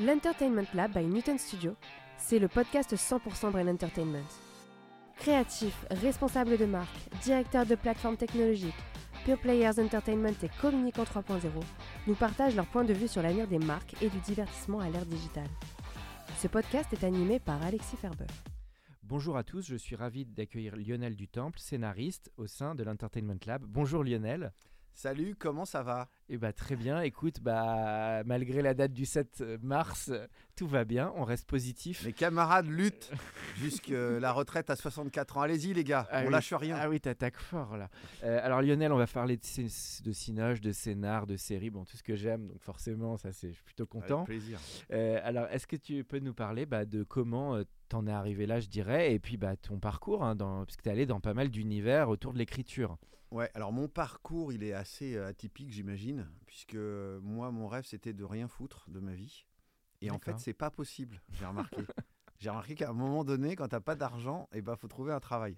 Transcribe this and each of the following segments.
L'Entertainment Lab by Newton Studio, c'est le podcast 100% Brain Entertainment. Créatifs, responsables de marque, directeurs de plateformes technologiques, Pure Players Entertainment et Communicant 3.0 nous partagent leur point de vue sur l'avenir des marques et du divertissement à l'ère digitale. Ce podcast est animé par Alexis Ferber. Bonjour à tous, je suis ravi d'accueillir Lionel Dutemple, scénariste au sein de l'Entertainment Lab. Bonjour Lionel. Salut, comment ça va? Eh bah très bien, écoute, bah malgré la date du 7 mars, tout va bien, on reste positif. Mes camarades luttent jusqu'à la retraite à 64 ans. Allez-y les gars, Ah on oui. lâche rien. Ah oui, t'attaques fort là. Euh, alors Lionel, on va parler de, de cinoche, de scénar, de série, bon tout ce que j'aime, donc forcément ça c'est, je suis plutôt content. Avec plaisir. Euh, alors est-ce que tu peux nous parler bah, de comment euh, t'en es arrivé là, je dirais, et puis bah, ton parcours, hein, dans, parce que t'es allé dans pas mal d'univers autour de l'écriture. Ouais, alors mon parcours, il est assez euh, atypique, j'imagine, puisque moi, mon rêve, c'était de rien foutre de ma vie. Et en fait, c'est pas possible, j'ai remarqué. j'ai remarqué qu'à un moment donné, quand t'as pas d'argent, il ben, faut trouver un travail.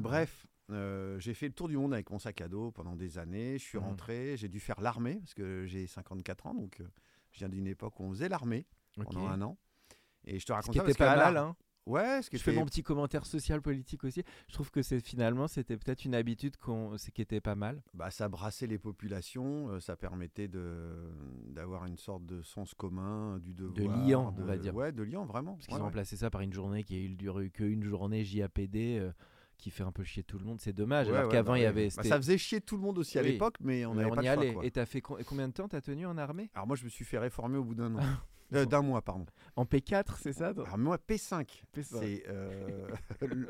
Bref, euh, j'ai fait le tour du monde avec mon sac à dos pendant des années. Je suis Mhm. rentré, j'ai dû faire l'armée, parce que j'ai 54 ans, donc euh, je viens d'une époque où on faisait l'armée pendant un an. Et je te raconte ça parce pas mal, hein. Ouais, ce qui Je fais mon petit commentaire social politique aussi. Je trouve que c'est finalement c'était peut-être une habitude qu'on qui était pas mal. bah, ça brassait les populations, euh, ça permettait de d'avoir une sorte de sens commun, du devoir. liant, on va dire. Ouais, de liant, vraiment. Parce qu'ils Ouais, ont ouais. remplacé ça par une journée qui a eu duré qu'une journée JAPD euh, qui fait un peu chier tout le monde. C'est dommage. Ouais, alors qu'avant il y avait. Bah, ça faisait chier tout le monde aussi à Oui. l'époque, mais on n'avait pas y le choix, quoi. Et t'as fait co- combien de temps t'as tenu en armée? Alors moi, je me suis fait réformer au bout d'un an. Euh, d'un mois, pardon. En P4, c'est ça Alors moi, P5, P5. c'est euh, le,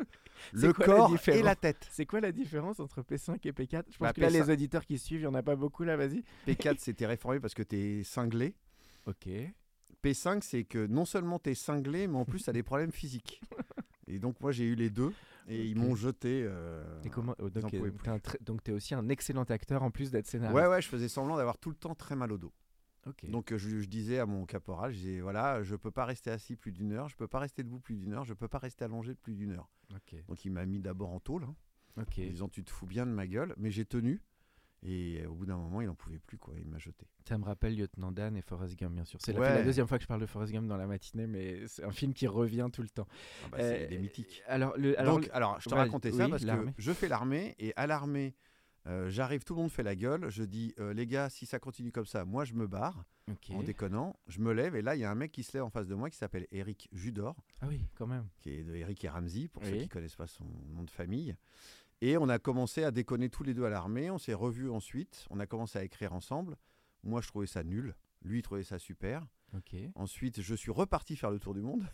C'est le quoi la corps et la tête. C'est quoi la différence entre P5 et P4 Je pense Bah, que là, P5 les auditeurs qui suivent, il y en a pas beaucoup là, vas-y. P4, c'était réformé parce que tu es cinglé. Ok. P5, c'est que non seulement tu es cinglé, mais en plus, tu as des problèmes physiques. Et donc, moi, j'ai eu les deux. Et ils m'ont jeté. euh, Et comment oh, donc, t'es donc t'es aussi un excellent acteur en plus d'être scénariste. Ouais, ouais, je faisais semblant d'avoir tout le temps très mal au dos. Donc euh, je, je disais à mon caporal, je disais voilà, je peux pas rester assis plus d'une heure, je peux pas rester debout plus d'une heure, je peux pas rester allongé plus d'une heure. Donc il m'a mis d'abord en tôle, hein, Ok. en disant tu te fous bien de ma gueule, mais j'ai tenu. Et euh, au bout d'un moment, il en pouvait plus quoi, il m'a jeté. Ça me rappelle Lieutenant Dan et Forrest Gump, bien sûr. C'est la- Ouais. la, deuxième fois que je parle de Forrest Gump dans la matinée, mais c'est un film qui revient tout le temps. Ah bah, c'est Euh, des mythiques. Alors, le, alors Donc, alors, je te ouais, racontais ça parce que je fais l'armée et à l'armée, euh, j'arrive, tout le monde fait la gueule. Je dis, euh, les gars, si ça continue comme ça, moi je me barre en déconnant. Je me lève et là, il y a un mec qui se lève en face de moi qui s'appelle Eric Judor. Ah oui, quand même. qui est de Eric et Ramsey, pour ceux qui connaissent pas son nom de famille. Et on a commencé à déconner tous les deux à l'armée. On s'est revus ensuite. On a commencé à écrire ensemble. Moi, je trouvais ça nul. Lui, il trouvait ça super. Ensuite, je suis reparti faire le tour du monde.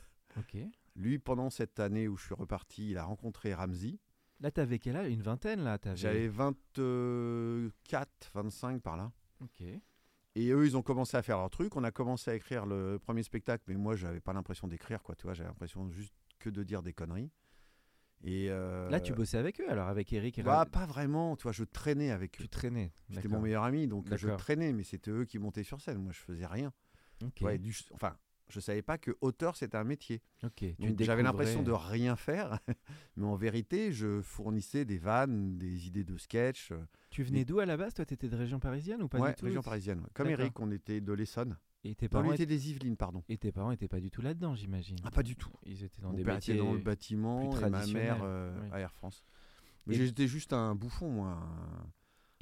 Lui, pendant cette année où je suis reparti, il a rencontré Ramsey. Là, t'avais quel âge? Une vingtaine, là t'avais- J'avais 24, 25 par là. Ok. Et eux, ils ont commencé à faire leur truc. On a commencé à écrire le premier spectacle, mais moi, j'avais pas l'impression d'écrire, quoi. Tu vois, j'avais l'impression juste que de dire des conneries. Et euh, Là, tu bossais avec eux, alors avec Eric et Bah, pas vraiment, tu vois, je traînais avec eux. Tu traînais. C'était d'accord. mon meilleur ami, donc je D'accord. traînais, mais c'était eux qui montaient sur scène. Moi, je faisais rien. Du- enfin, je savais pas que auteur, c'était un métier. Tu Donc, j'avais l'impression de rien faire, mais en vérité, je fournissais des vannes, des idées de sketch. euh, Tu venais d'où à la base Toi, t'étais de région parisienne ou pas ouais, du tout région parisienne. Comme. Eric, on était de l'Essonne. Et tes parents étaient... était des Yvelines, pardon. Et tes parents étaient pas du tout là-dedans, j'imagine. Ah, pas du tout. Ils étaient dans Mon des père était dans le bâtiment et ma mère euh, oui. à Air France. Mais Et- j'étais juste un bouffon, moi. Un,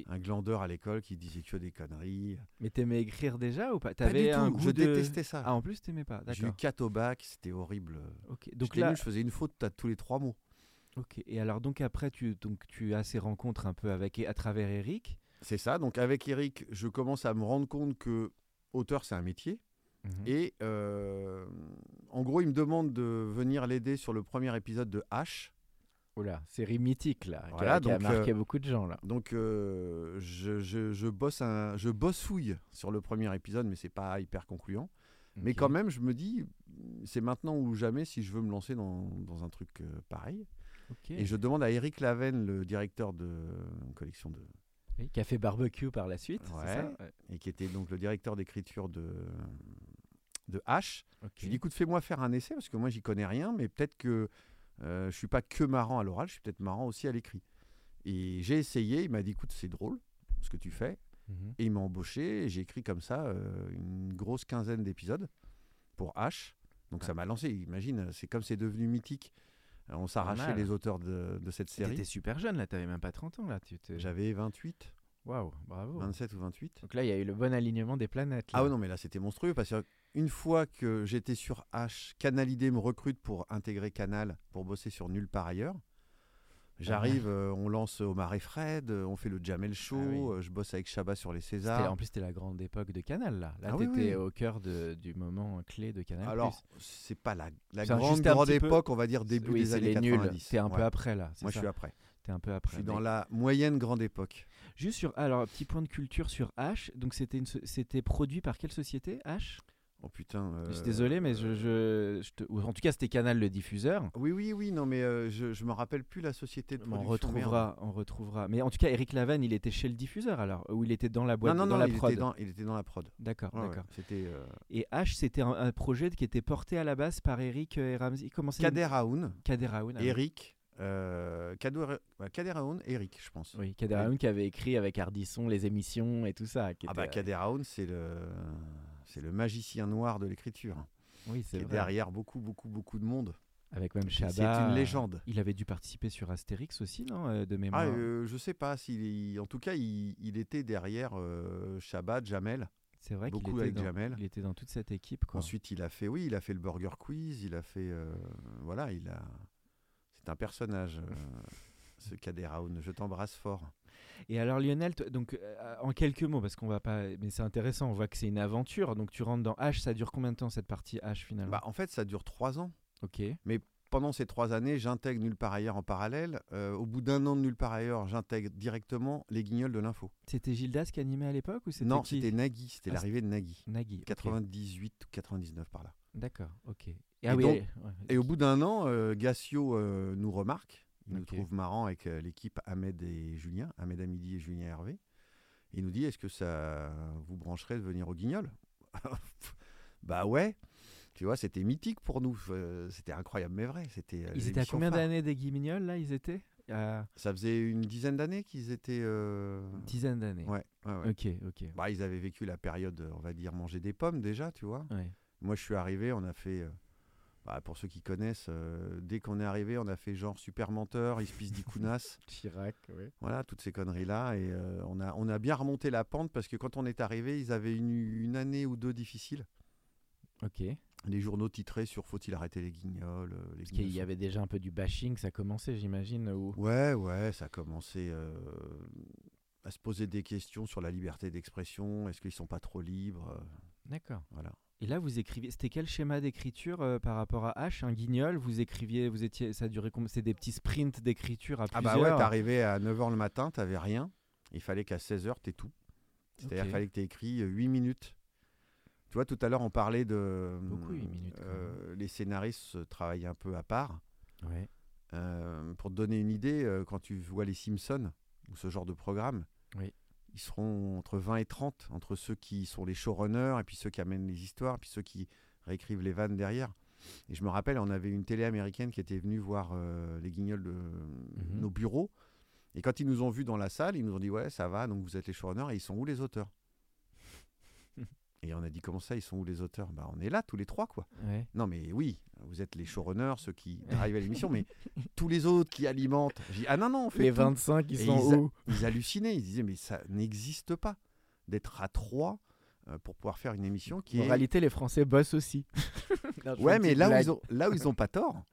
un glandeur à l'école qui disait que des conneries. Mais t'aimais écrire déjà ou pas? T'avais un goût je de- détestais ça. Ah, en plus, t'aimais pas. J'ai eu D'accord. 4 au bac, c'était horrible. Ok. Donc là, je faisais une faute à tous les trois mots. ok. Et alors donc après, tu donc tu as ces rencontres un peu avec à travers Eric. C'est ça. Donc avec Eric, je commence à me rendre compte que auteur, c'est un métier. Mhm. Et euh, en gros, il me demande de venir l'aider sur le premier épisode de H. Oula, série mythique là, qui a- Voilà, qui, a, donc, marqué euh, beaucoup de gens là. Donc euh, je, je, je bosse un, je bossouille sur le premier épisode, mais c'est pas hyper concluant. Mais quand même, je me dis, c'est maintenant ou jamais si je veux me lancer dans, dans un truc euh, pareil. Et je demande à Eric Laven, le directeur de une collection de, Oui, Café barbecue par la suite, Ouais. ça? Et qui était donc le directeur d'écriture de de H. Ok. Je lui dis, écoute, fais-moi faire un essai parce que moi j'y connais rien, mais peut-être que euh, je suis pas que marrant à l'oral, je suis peut-être marrant aussi à l'écrit. Et j'ai essayé, il m'a dit, écoute, c'est drôle ce que tu fais. Mhm. Et il m'a embauché et j'ai écrit comme ça euh, une grosse quinzaine d'épisodes pour H. Donc ça m'a lancé. Imagine, c'est comme c'est devenu mythique. Euh, On s'arrachait les auteurs de, de cette série. T'étais super jeune là, t'avais même pas 30 ans là. J'avais 28, Waouh, bravo. 27 ou 28. Donc là, il y a eu le bon alignement des planètes. là. Ah ouais, non, mais là c'était monstrueux parce qu'une fois que j'étais sur H, Canal ID me recrute pour intégrer Canal pour bosser sur Nulle part ailleurs. J'arrive, euh, on lance Omar et Fred, euh, on fait le Jamel Show, Ah oui. euh, je bosse avec Chabat sur les Césars. en plus, c'était la grande époque de Canal là. Là, Ah oui, t'étais oui. au cœur de- du moment clé de Canal. Alors, c'est pas la, grande, peu- époque, on va dire début oui, des années les nuls. 90. T'es un peu après là. Moi, je suis après. T'es un peu Je après. suis dans la moyenne grande époque. Juste sur, alors petit point de culture sur H. Donc c'était une produit par quelle société H? Oh putain. Je suis euh, désolé, mais je, je, je te- ou en tout cas c'était Canal le diffuseur. Oui, oui, oui, non, mais euh, je, je me rappelle plus la société de on production. merde. retrouvera, on retrouvera. Mais en tout cas, Eric Laven, il était chez le diffuseur alors, ou il était dans la boîte, Non, non, dans non, la il, prod. était dans, il était dans la prod. D'accord, Ouais, ouais, d'accord. C'était euh, Et H, c'était un, un projet qui était porté à la base par Eric et. Comment c'est Kader Aoun, Kader Aoun. ah. Eric, euh, Kader, Aoun, Eric, je pense. Oui, Kader. Aoun qui avait écrit avec Ardisson les émissions et tout ça. qui Ah était- bah Kader Aoun, c'est le, c'est le magicien noir de l'écriture, Oui, c'est derrière beaucoup, beaucoup, beaucoup de monde. Avec même C'est Chabat. une légende. Il avait dû participer sur Astérix aussi, non euh, De Ah, mémoire. euh, je sais pas s'il, en tout cas, il, il était derrière euh, Jamel. c'est vrai qu'il beaucoup était, dans, Jamel. il était dans toute cette équipe. Quoi. Ensuite, il a fait, oui, il a fait le Burger Quiz, il a fait, euh, voilà, il a, c'est un personnage, euh, ce Kader Aoun. Je t'embrasse fort. Et alors Lionel, donc euh, en quelques mots, parce qu'on va pas, mais c'est intéressant, on voit que c'est une aventure. Donc tu rentres dans H, ça dure combien de temps cette partie H finalement Bah, en fait, ça dure trois ans. Ok. Pendant ces trois années, j'intègre Nulle part ailleurs en parallèle. Euh, au bout d'un an de Nulle part ailleurs, j'intègre directement les Guignols de l'info. C'était Gildas qui animait à l'époque ou c'était Non, c'était Nagui, c'était Ah, l'arrivée de Nagui. Nagui. ok. 98 ou 99 par là. D'accord. Ok. Et, Et ah oui, donc-. Et au bout d'un an, euh, Gassio euh, nous remarque. Il nous trouve marrant avec euh, l'équipe Ahmed et Julien, Ahmed Amidi et Julien Hervé. Il nous dit Est-ce que ça vous brancherait de venir au Guignol? Bah ouais. Tu vois, c'était mythique pour nous. Euh, c'était incroyable, mais vrai. C'était. euh, Ils étaient à combien d'années des Guignols là Ils étaient? Ça faisait une dizaine d'années qu'ils étaient. euh, une dizaine d'années. Ouais, ouais, ouais. Ok, ok. Bah, ils avaient vécu la période, on va dire, manger des pommes déjà, tu vois. Ouais. Moi, je suis arrivé, on a fait. Bah, pour ceux qui connaissent, euh, dès qu'on est arrivé, on a fait genre super menteur, Ispis d'Ikunas. Chirac, oui. Voilà, toutes ces conneries-là. Et euh, on, a, on a bien remonté la pente parce que quand on est arrivé, ils avaient une, une année ou deux difficiles. Ok. Les journaux titraient sur Faut-il arrêter les guignols euh, les Parce qu'il y avait déjà un peu du bashing, ça commençait, j'imagine. Ou... Ouais, ouais, ça a commencé euh, à se poser des questions sur la liberté d'expression. Est-ce qu'ils sont pas trop libres D'accord. Voilà. Et là, vous écriviez. C'était quel schéma d'écriture euh, par rapport à H Un guignol? Vous écriviez. Vous étiez. Ça durait combien? C'est des petits sprints d'écriture à Ah plusieurs? bah ouais, t'arrivais à 9h le matin, t'avais rien. Il fallait qu'à 16h, t'aies tout. C'est-à-dire fallait que t'aies écrit 8 minutes. Tu vois, tout à l'heure, on parlait de... Beaucoup, huit minutes, quand euh, les scénaristes travaillent un peu à part. Ouais. Euh, pour te donner une idée, euh, quand tu vois les Simpsons, ou ce genre de programme, Oui. Ils seront entre 20 et 30, entre ceux qui sont les showrunners, et puis ceux qui amènent les histoires, et puis ceux qui réécrivent les vannes derrière. Et je me rappelle, on avait une télé américaine qui était venue voir euh, les guignols de Mhm. nos bureaux. Et quand ils nous ont vus dans la salle, ils nous ont dit Ouais, ça va, donc vous êtes les showrunners, et ils sont où les auteurs? Et on a dit Comment ça, ils sont où les auteurs? Bah, on est là tous les trois, quoi. Ouais. Non, mais oui, vous êtes les showrunners, ceux qui arrivent à l'émission, mais tous les autres qui alimentent. J'ai ah non, non, on fait Les tout. 25 qui sont ils où? Ils hallucinaient, ils disaient, mais ça n'existe pas d'être à trois euh, pour pouvoir faire une émission qui En est. réalité, les Français bossent aussi. Non, Ouais, mais là où, ils ont, là où ils ont pas tort,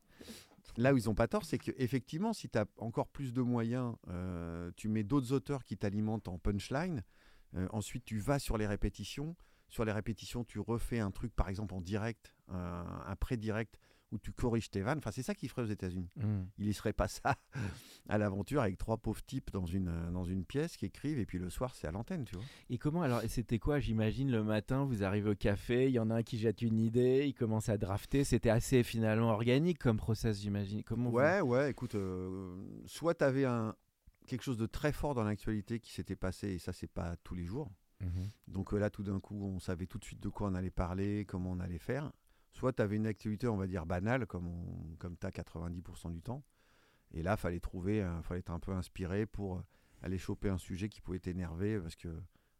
là où ils ont pas tort, c'est qu'effectivement, si tu as encore plus de moyens, euh, tu mets d'autres auteurs qui t'alimentent en punchline. euh, ensuite, tu vas sur les répétitions. Sur les répétitions, tu refais un truc, par exemple en direct, un, un pré-direct, où tu corriges tes vannes. Enfin, c'est ça qu'il ferait aux États-Unis. Hmm. Il y serait pas ça à l'aventure avec trois pauvres types dans une, euh, dans une pièce qui écrivent et puis le soir c'est à l'antenne, tu vois. Et comment alors C'était quoi J'imagine le matin, vous arrivez au café, il y en a un qui jette une idée, il commence à drafter. C'était assez finalement organique comme process, j'imagine. Comment vous- Ouais, ouais, écoute, euh, soit tu avais un, quelque chose de très fort dans l'actualité qui s'était passé et ça c'est pas tous les jours. Mhm. Donc euh, là, tout d'un coup, on savait tout de suite de quoi on allait parler, comment on allait faire. Soit tu avais une activité, on va dire, banale, comme, on, comme tu as 90% du temps. Et là, fallait trouver, il fallait être un peu inspiré pour euh, aller choper un sujet qui pouvait t'énerver. Parce que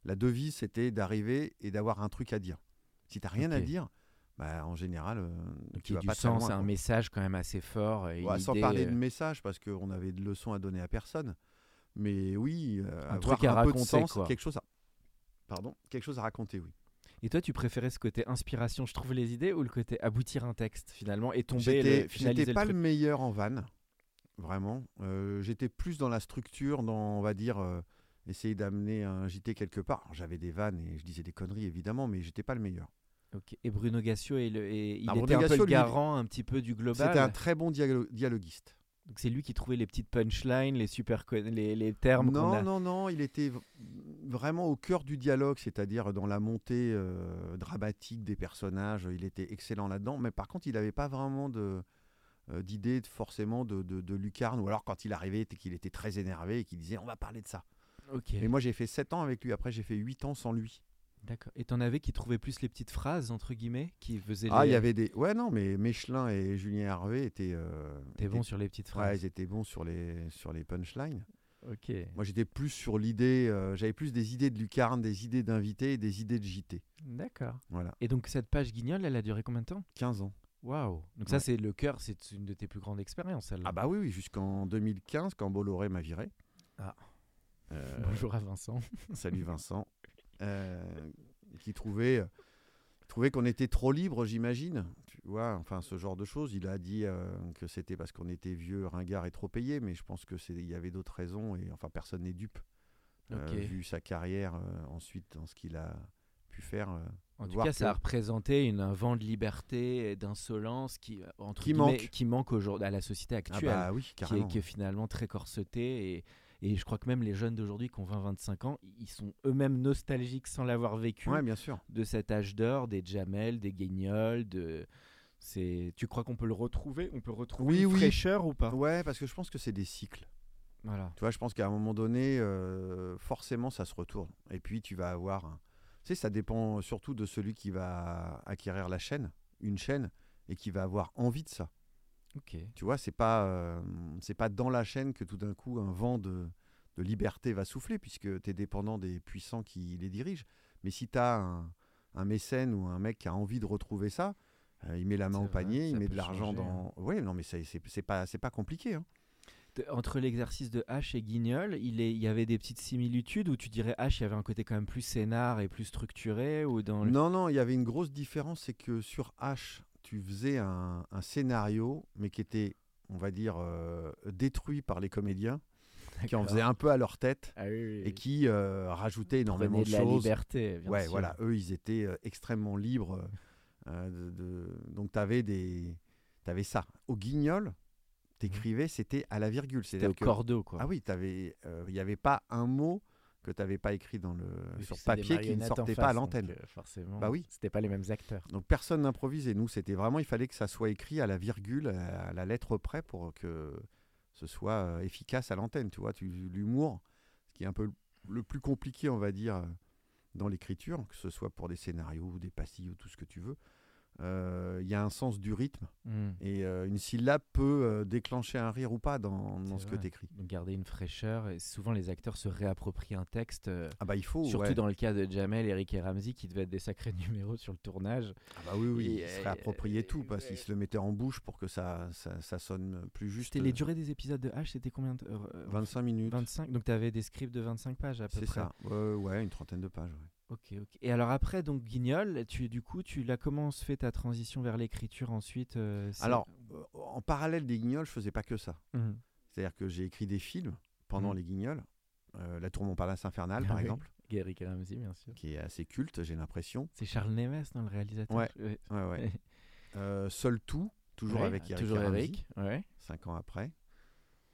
la devise, c'était d'arriver et d'avoir un truc à dire. Si tu rien à dire, bah, en général, euh, Donc tu vas du pas sens, c'est un message quand même assez fort. et Ouais, sans idée, parler euh, de message, parce qu'on avait de leçons à donner à personne. Mais oui, euh, Un avoir truc à un peu de sens, quoi. quelque chose à... Pardon, quelque chose à raconter, oui. Et toi, tu préférais ce côté inspiration, je trouve les idées, ou le côté aboutir un texte finalement et tomber, finaliser j'étais pas le meilleur en vanne, vraiment. Euh, j'étais plus dans la structure, dans, on va dire, euh, essayer d'amener un JT quelque part. J'avais des vannes et je disais des conneries, évidemment, mais j'étais pas le meilleur. Ok. Et Bruno Gassio, et le- et il Ah, était Bruno un peu Gassio, le lui, garant un petit peu du C'était global. un très bon dialo- dialoguiste. Donc c'est lui qui trouvait les petites punchlines, les super les, les termes Non, a. non, non, il était vraiment au cœur du dialogue, c'est-à-dire dans la montée euh, dramatique des personnages. Il était excellent là-dedans, mais par contre, il n'avait pas vraiment de euh, d'idée forcément de, de, de lucarne, ou alors quand il arrivait, qu'il était très énervé et qu'il disait on va parler de ça. Ok. Et moi j'ai fait 7 ans avec lui, après j'ai fait 8 ans sans lui. D'accord. Et t'en avais qui trouvaient plus les petites phrases entre guillemets, qui faisaient. Ah, les- il y avait des... Ouais, non, mais Michelin et Julien Hervé étaient... euh, étaient- sur les petites Ouais, phrases. ils étaient bons sur les, sur les punchlines. Ok. Moi j'étais plus sur l'idée, euh, j'avais plus des idées de lucarne, des idées d'invités et des idées de JT. D'accord. Voilà, Et donc cette page guignol, elle a duré combien de temps? 15 ans. Waouh. Donc ça Ouais. c'est le cœur, c'est une de tes plus grandes expériences celle-là. Ah bah oui, oui jusqu'en 2015 quand Bolloré m'a viré. Ah. Euh, Bonjour à Vincent. Salut Vincent. Euh, qui trouvait, trouvait qu'on était trop libre, j'imagine. Tu vois, enfin ce genre de choses. Il a dit euh, que c'était parce qu'on était vieux, ringard et trop payé, mais je pense que c'est il y avait d'autres raisons et enfin personne n'est dupe. Euh, vu sa carrière euh, ensuite dans ce qu'il a pu faire. En tout cas, ça a représenté une, un vent de liberté et d'insolence qui, entre Qui manque. qui manque aujourd'hui à la société Ah actuelle, bah oui, qui, est, carrément. qui est finalement très corsetée. Et, et je crois que même les jeunes d'aujourd'hui qui ont 20-25 ans, ils sont eux-mêmes nostalgiques sans l'avoir vécu Ouais, bien sûr. de cet âge d'or, des Jamel, des Guignols. De... C'est... Tu crois qu'on peut le retrouver? On peut retrouver Oui, une oui. fraîcheur ou pas? Ouais, parce que je pense que c'est des cycles. Voilà. Tu vois, je pense qu'à un moment donné, euh, forcément, ça se retourne. Et puis, tu vas avoir. un- Tu sais, ça dépend surtout de celui qui va acquérir la chaîne, une chaîne, et qui va avoir envie de ça. Tu vois, c'est pas, euh, c'est pas dans la chaîne que tout d'un coup un vent de, de liberté va souffler, puisque tu es dépendant des puissants qui les dirigent. Mais si tu as un, un mécène ou un mec qui a envie de retrouver ça, euh, il met la main au panier, il met de l'argent dans. Ouais, non, mais c'est pas, c'est pas compliqué. hein. De- Entre l'exercice de H et Guignol, il, est, il y avait des petites similitudes où tu dirais H, il y avait un côté quand même plus scénar et plus structuré ou dans le- Non, non, il y avait une grosse différence, c'est que sur H, tu faisais un, un scénario, mais qui était, on va dire, euh, détruit par les comédiens, qui en faisaient un peu à leur tête Ah oui, oui, et qui euh, rajoutaient énormément de de la choses. liberté. bien ouais, sûr. voilà, eux, ils étaient euh, extrêmement libres. de, de- Donc, tu avais, des... avais ça. Au guignol, t'écrivais, c'était à la virgule. C'était au cordeau, quoi. Ah oui, il n'y avait pas un mot que tu n'avais pas écrit dans le... Sur papier qui ne sortait pas face, à l'antenne. euh, forcément. Bah oui. C'était pas les mêmes acteurs. Donc personne n'improvise et nous c'était vraiment il fallait que ça soit écrit à la virgule, à la lettre près pour que ce soit euh, efficace à l'antenne, tu vois, tu l'humour, ce qui est un peu le- le plus compliqué on va dire euh, dans l'écriture, que ce soit pour des scénarios ou des pastilles ou tout ce que tu veux. Euh, Il y a un sens du rythme Hmm. et euh, une syllabe peut euh, déclencher un rire ou pas dans, dans C'est ce que tu écris. Donc garder une fraîcheur. Et souvent, les acteurs se réapproprient un texte. Ah bah il faut, Surtout ouais. dans le cas de Jamel, Eric et Ramsey, qui devaient être des sacrés numéros sur le tournage. Ah bah oui, oui, Et, il se réappropriait tout parce euh, qu'il se le mettait en bouche pour que ça, ça, ça sonne plus juste. Les durées des épisodes de H, c'était combien de... euh, 25 minutes. 25 Donc tu avais des scripts de 25 pages à peu C'est près. ça, ouais, ouais, une trentaine de pages. ouais. Ok, ok. Et alors après, donc Guignol, tu, du coup, tu l'as comment se fait ta transition vers l'écriture ensuite euh, Alors, euh, en parallèle des guignols, je faisais pas que ça. Mhm. C'est-à-dire que j'ai écrit des films pendant Mhm. les guignols. Euh, La Tour Montparnasse Infernale, Ah par oui. exemple, et Ramsey, bien sûr. qui est assez culte, j'ai l'impression. C'est Charles Neves, dans le réalisateur Ouais. ouais. Ouais. Euh, Seul tout, toujours Ouais, avec Eric Toujours Ramsey. Ouais. cinq ans après.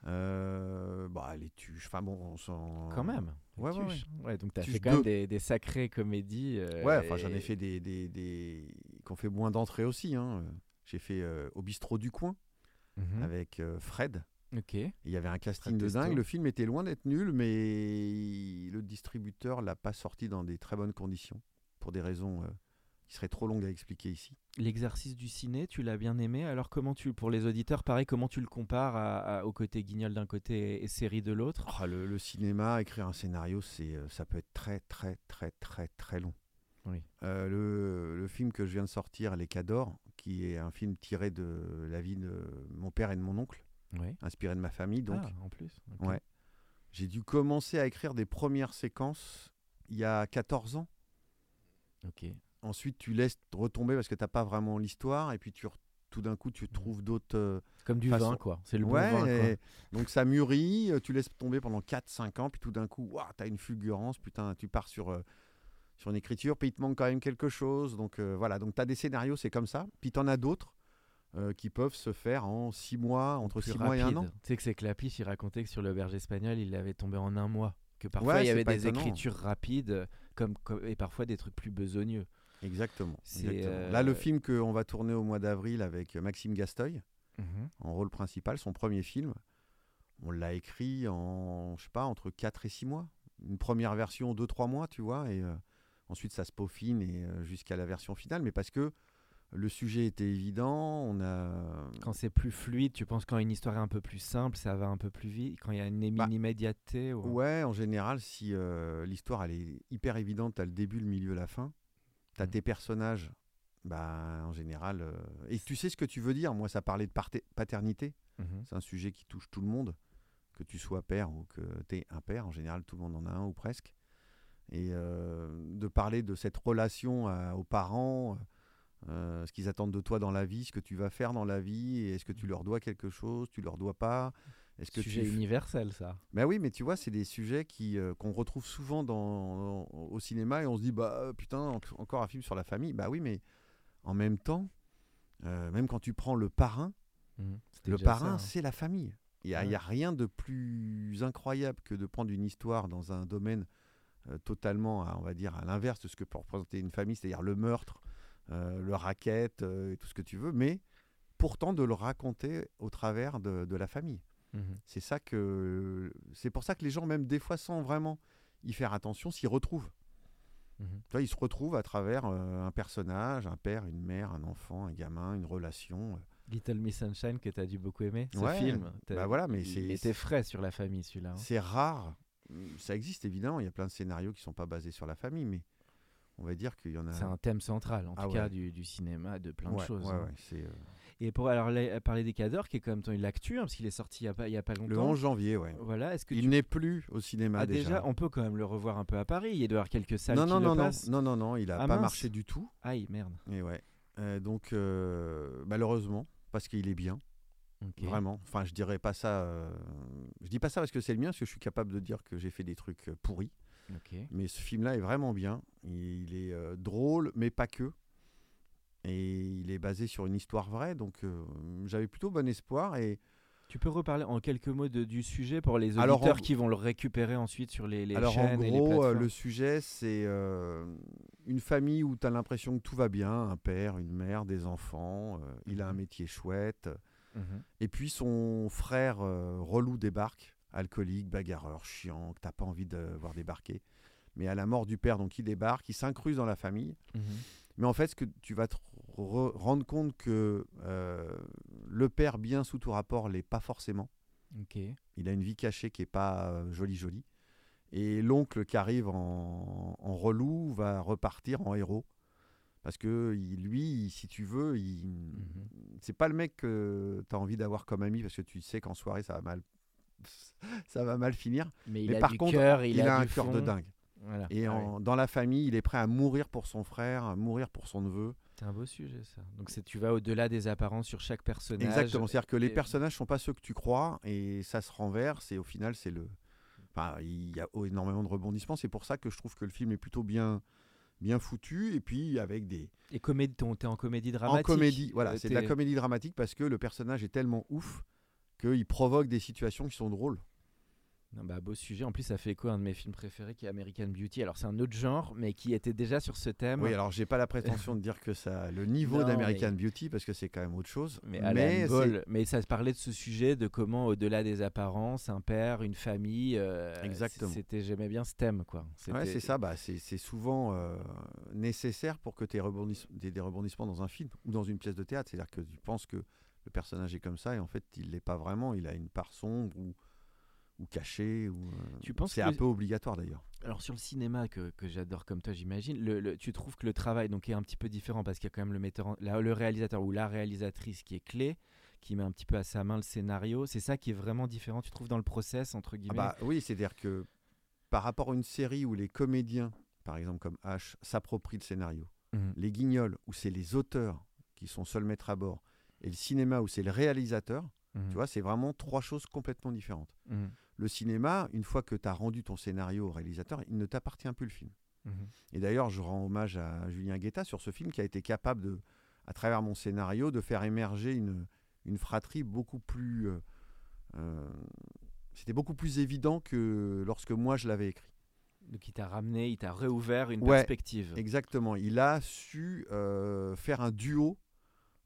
Bah, les tuches, enfin bon, on s'en. Quand même. Ouais, ouais. Ouais, donc t'as fait quand même des, des sacrées comédies. euh, Ouais, enfin j'en ai fait des, des, des... qui ont fait moins d'entrées aussi. Hein. J'ai fait euh, au bistrot du coin Mhm. avec euh, Fred. Ok. Il y avait un casting de Testo. dingue. Le film était loin d'être nul, mais le distributeur l'a pas sorti dans des très bonnes conditions pour des raisons qui seraient trop longues à expliquer ici. L'exercice du ciné, tu l'as bien aimé. Alors comment tu, pour les auditeurs, pareil, comment tu le compares à- à- au côté guignol d'un côté et série de l'autre? Ah, le, le cinéma, écrire un scénario, c'est, euh, ça peut être très, très, très, très, très long. Oui. Euh, le, le film que je viens de sortir, Les Cadors, qui est un film tiré de la vie de mon père et de mon oncle, Oui. inspiré de ma famille, donc ah, en plus. ouais. j'ai dû commencer à écrire des premières séquences il y a 14 ans. Ok. Ensuite, tu laisses retomber parce que tu n'as pas vraiment l'histoire, et puis tu, tout d'un coup, tu trouves d'autres. euh, Comme du vin, quoi. C'est le ouais, bon vin, quoi. et donc ça mûrit, euh, tu laisses tomber pendant 4-5 ans, puis tout d'un coup, tu as une fulgurance, putain, tu pars sur, euh, sur une écriture, puis il te manque quand même quelque chose. Donc euh, voilà, donc tu as des scénarios, c'est comme ça. Puis tu en as d'autres euh, qui peuvent se faire en 6 mois, entre Plus 6 mois et un rapide. an. Tu sais que c'est Clapiche, il racontait que sur le berger espagnol, il avait tombé en un mois. Que parfois, Ouais, il y avait des étonnant. écritures rapides comme, comme- et parfois des trucs plus besogneux. Exactement. Euh, Là, le film qu'on va tourner au mois d'avril avec Maxime Gasteuil, en rôle principal, son premier film, on l'a écrit en, je sais pas, entre 4 et 6 mois. Une première version, 2-3 mois, tu vois, et euh, ensuite ça se peaufine et, euh, jusqu'à la version finale, mais parce que le sujet était évident, on a... Quand c'est plus fluide, tu penses quand une histoire est un peu plus simple, ça va un peu plus vite? Quand il y a une Bah, immédiateté. ou- Ouais, en général, si euh, l'histoire elle est hyper évidente, t'as le début, le milieu, la fin, tes personnages, bah en général, euh, et tu sais ce que tu veux dire. Moi, ça parlait de parte- paternité. Mhm. C'est un sujet qui touche tout le monde, que tu sois père ou que tu es un père. En général, tout le monde en a un ou presque. Et euh, de parler de cette relation à- aux parents, euh, ce qu'ils attendent de toi dans la vie, ce que tu vas faire dans la vie, et est-ce que tu leur dois quelque chose, tu leur dois pas Est-ce que Sujet tu... universel, ça. Ben oui, mais tu vois, c'est des sujets qui euh, qu'on retrouve souvent dans, au cinéma et on se dit bah putain en- encore un film sur la famille. Bah oui, mais en même temps, euh, même quand tu prends le parrain. C'était le parrain, hein. c'est la famille. Il n'y a, Ouais. rien de plus incroyable que de prendre une histoire dans un domaine euh, totalement, à- on va dire, à l'inverse de ce que peut représenter une famille, c'est-à-dire le meurtre, euh, le racket, euh, et tout ce que tu veux, mais pourtant de le raconter au travers de, de la famille. Mhm. C'est ça que, c'est pour ça que les gens, même des fois, sans vraiment y faire attention, s'y retrouvent. Tu vois, ils se retrouvent à travers euh, un personnage, un père, une mère, un enfant, un gamin, une relation. euh, Little Miss Sunshine que tu as dû beaucoup aimer, ce Ouais, film. Bah voilà, mais c'est- était frais sur la famille, celui-là. hein. C'est rare. Ça existe évidemment. Il y a plein de scénarios qui sont pas basés sur la famille, mais on va dire qu'il y en a. C'est un thème central, en Ah tout ouais. cas, du, du cinéma, de plein Ouais, de choses. hein. c'est, euh, Et pour alors, la- parler des cadors, qui est quand même ton l'actu, hein, parce qu'il est sorti il n'y a, pas- il y a pas longtemps. le 11 janvier, ouais. Voilà, est-ce que Il tu... n'est plus au cinéma Ah, déjà, déjà. on peut quand même le revoir un peu à Paris. Il doit y avoir quelques salles Non, qui non, le non, non, passent. non, non, non, il a Ah, pas mince. marché du tout. Aïe, merde. Et ouais. Euh, donc euh, malheureusement, parce qu'il est bien, vraiment. Enfin, je dirais pas ça. euh, Je dis pas ça parce que c'est le mien, parce que je suis capable de dire que j'ai fait des trucs euh, pourris. Mais ce film-là est vraiment bien. Il est euh, drôle, mais pas que. Et il est basé sur une histoire vraie, donc euh, j'avais plutôt bon espoir. Et Tu peux reparler en quelques mots de- du sujet pour les auditeurs Alors, en- qui vont le récupérer ensuite sur les, les alors en chaînes et les gros, euh, plateformes? le sujet, c'est euh, une famille où tu as l'impression que tout va bien, un père, une mère, des enfants. euh, il a un Mhm. métier chouette. Mhm. Et puis son frère relou débarque, alcoolique, bagarreur, chiant, que t'as pas envie de voir débarquer. Mais à la mort du père, donc il débarque, il s'incruse dans la famille. Mhm. Mais en fait, ce que tu vas te rendre compte que euh, le père, bien sous tout rapport, l'est pas forcément. Il a une vie cachée qui est pas euh, jolie jolie. Et l'oncle qui arrive en, en relou va repartir en héros. Parce que lui, si tu veux, il, Mhm. c'est pas le mec que tu as envie d'avoir comme ami parce que tu sais qu'en soirée ça va mal ça va mal finir. Mais il Mais a par du contre, il, il, a, un cœur de dingue. Voilà. Et Ah en- ouais. dans la famille, il est prêt à mourir pour son frère, à mourir pour son neveu. C'est un beau sujet, ça. Donc c'est tu vas au-delà des apparences sur chaque personnage. Exactement. C'est-à-dire que les personnages sont pas ceux que tu crois et ça se renverse et au final c'est le. Enfin, il y a énormément de rebondissements. C'est pour ça que je trouve que le film est plutôt bien bien foutu, et puis avec des... Et comédie, t'es en comédie dramatique. En comédie, voilà, Euh, c'est de la comédie dramatique parce que le personnage est tellement ouf qu'il provoque des situations qui sont drôles. Non, bah, beau sujet. En plus, ça fait écho à un de mes films préférés qui est American Beauty. Alors, c'est un autre genre, mais qui était déjà sur ce thème. Oui, alors j'ai pas la prétention de dire que ça le niveau d'American mais- Beauty parce que c'est quand même autre chose. Mais, c'est- Ball, mais ça se parlait de ce sujet, de comment, au-delà des apparences, un père, une famille. euh, Exactement. C'était, j'aimais bien ce thème, quoi. Ouais, c'est ça, bah, c'est souvent euh, nécessaire pour que tu aies des rebondissements dans un film ou dans une pièce de théâtre. C'est-à-dire que tu penses que le personnage est comme ça et en fait il l'est pas vraiment, il a une part sombre ou, ou cachée. Ou, euh, Tu penses c'est que- un peu obligatoire d'ailleurs. Alors sur le cinéma que, que j'adore comme toi j'imagine, le, le- tu trouves que le travail donc est un petit peu différent parce qu'il y a quand même le metteur, en- la- le réalisateur ou la réalisatrice qui est clé, qui met un petit peu à sa main le scénario. C'est ça qui est vraiment différent. Tu trouves dans le process entre Ah guillemets? bah, oui, c'est-à-dire que par rapport à une série où les comédiens, par exemple comme H, s'approprient le scénario, Mhm. les guignols où c'est les auteurs qui sont seuls maîtres à bord, et le cinéma où c'est le réalisateur, Mhm. tu vois, c'est vraiment trois choses complètement différentes. Mhm. Le cinéma, une fois que tu as rendu ton scénario au réalisateur, il ne t'appartient plus le film. Mhm. Et d'ailleurs, je rends hommage à Julien Guetta sur ce film qui a été capable de, à travers mon scénario, de faire émerger une, une fratrie beaucoup plus. euh, euh, C'était beaucoup plus évident que lorsque moi je l'avais écrit. Donc il t'a ramené, il t'a réouvert une Ouais. perspective. Exactement. Il a su euh, faire un duo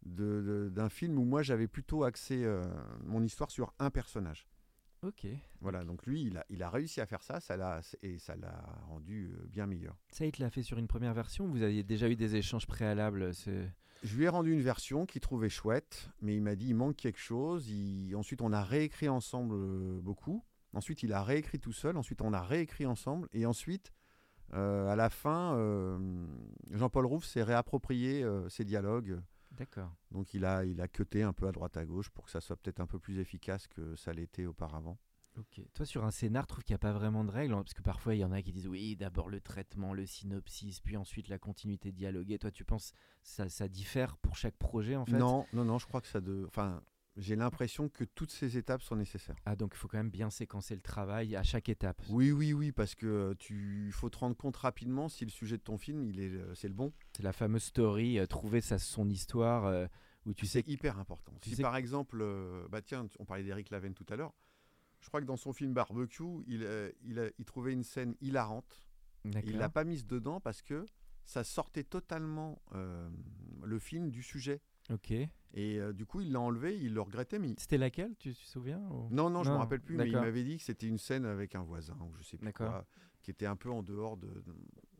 d'un film où moi j'avais plutôt axé mon histoire sur un personnage. Ok. Voilà, donc lui, il a, il a réussi à faire ça, ça l'a, et ça l'a rendu euh, bien meilleur. Ça il te l'a fait sur une première version. ou Vous aviez déjà eu des échanges préalables. Je lui ai rendu une version qu'il trouvait chouette, mais il m'a dit il manque quelque chose. Il- Ensuite, on a réécrit ensemble euh, beaucoup. Ensuite, il a réécrit tout seul. Ensuite, on a réécrit ensemble. Et ensuite, euh, à la fin, euh, Jean-Paul Rouve s'est réapproprié euh, ses dialogues. D'accord. Donc, il a, il a cuté un peu à droite à gauche pour que ça soit peut-être un peu plus efficace que ça l'était auparavant. Ok. Toi, sur un scénar, trouve qu'il n'y a pas vraiment de règles hein, Parce que parfois, il y en a qui disent oui, d'abord le traitement, le synopsis, puis ensuite la continuité dialoguée. Toi, tu penses ça, ça diffère pour chaque projet en fait? Non, non, non, je crois que ça de. Enfin, j'ai l'impression que toutes ces étapes sont nécessaires. Ah, donc il faut quand même bien séquencer le travail à chaque étape. Oui, oui, oui, parce que euh, tu faut te rendre compte rapidement si le sujet de ton film, il est, euh, c'est le bon. C'est la fameuse story, euh, trouver sa, son histoire, euh, où tu sais C'est hyper important. tu Si sais par exemple, euh, bah tiens, on parlait d'Éric Lavenne tout à l'heure. Je crois que dans son film Barbecue, il, il, a- il trouvait une scène hilarante. Il l'a pas mise dedans parce que ça sortait totalement le film du sujet. Ok. Et euh, du coup, il l'a enlevé, il le regrettait, mais C'était laquelle, tu te souviens ou- Non, non, je me Non, rappelle plus, mais il m'avait dit que c'était une scène avec un voisin, ou je sais plus quoi, qui était un peu en dehors de,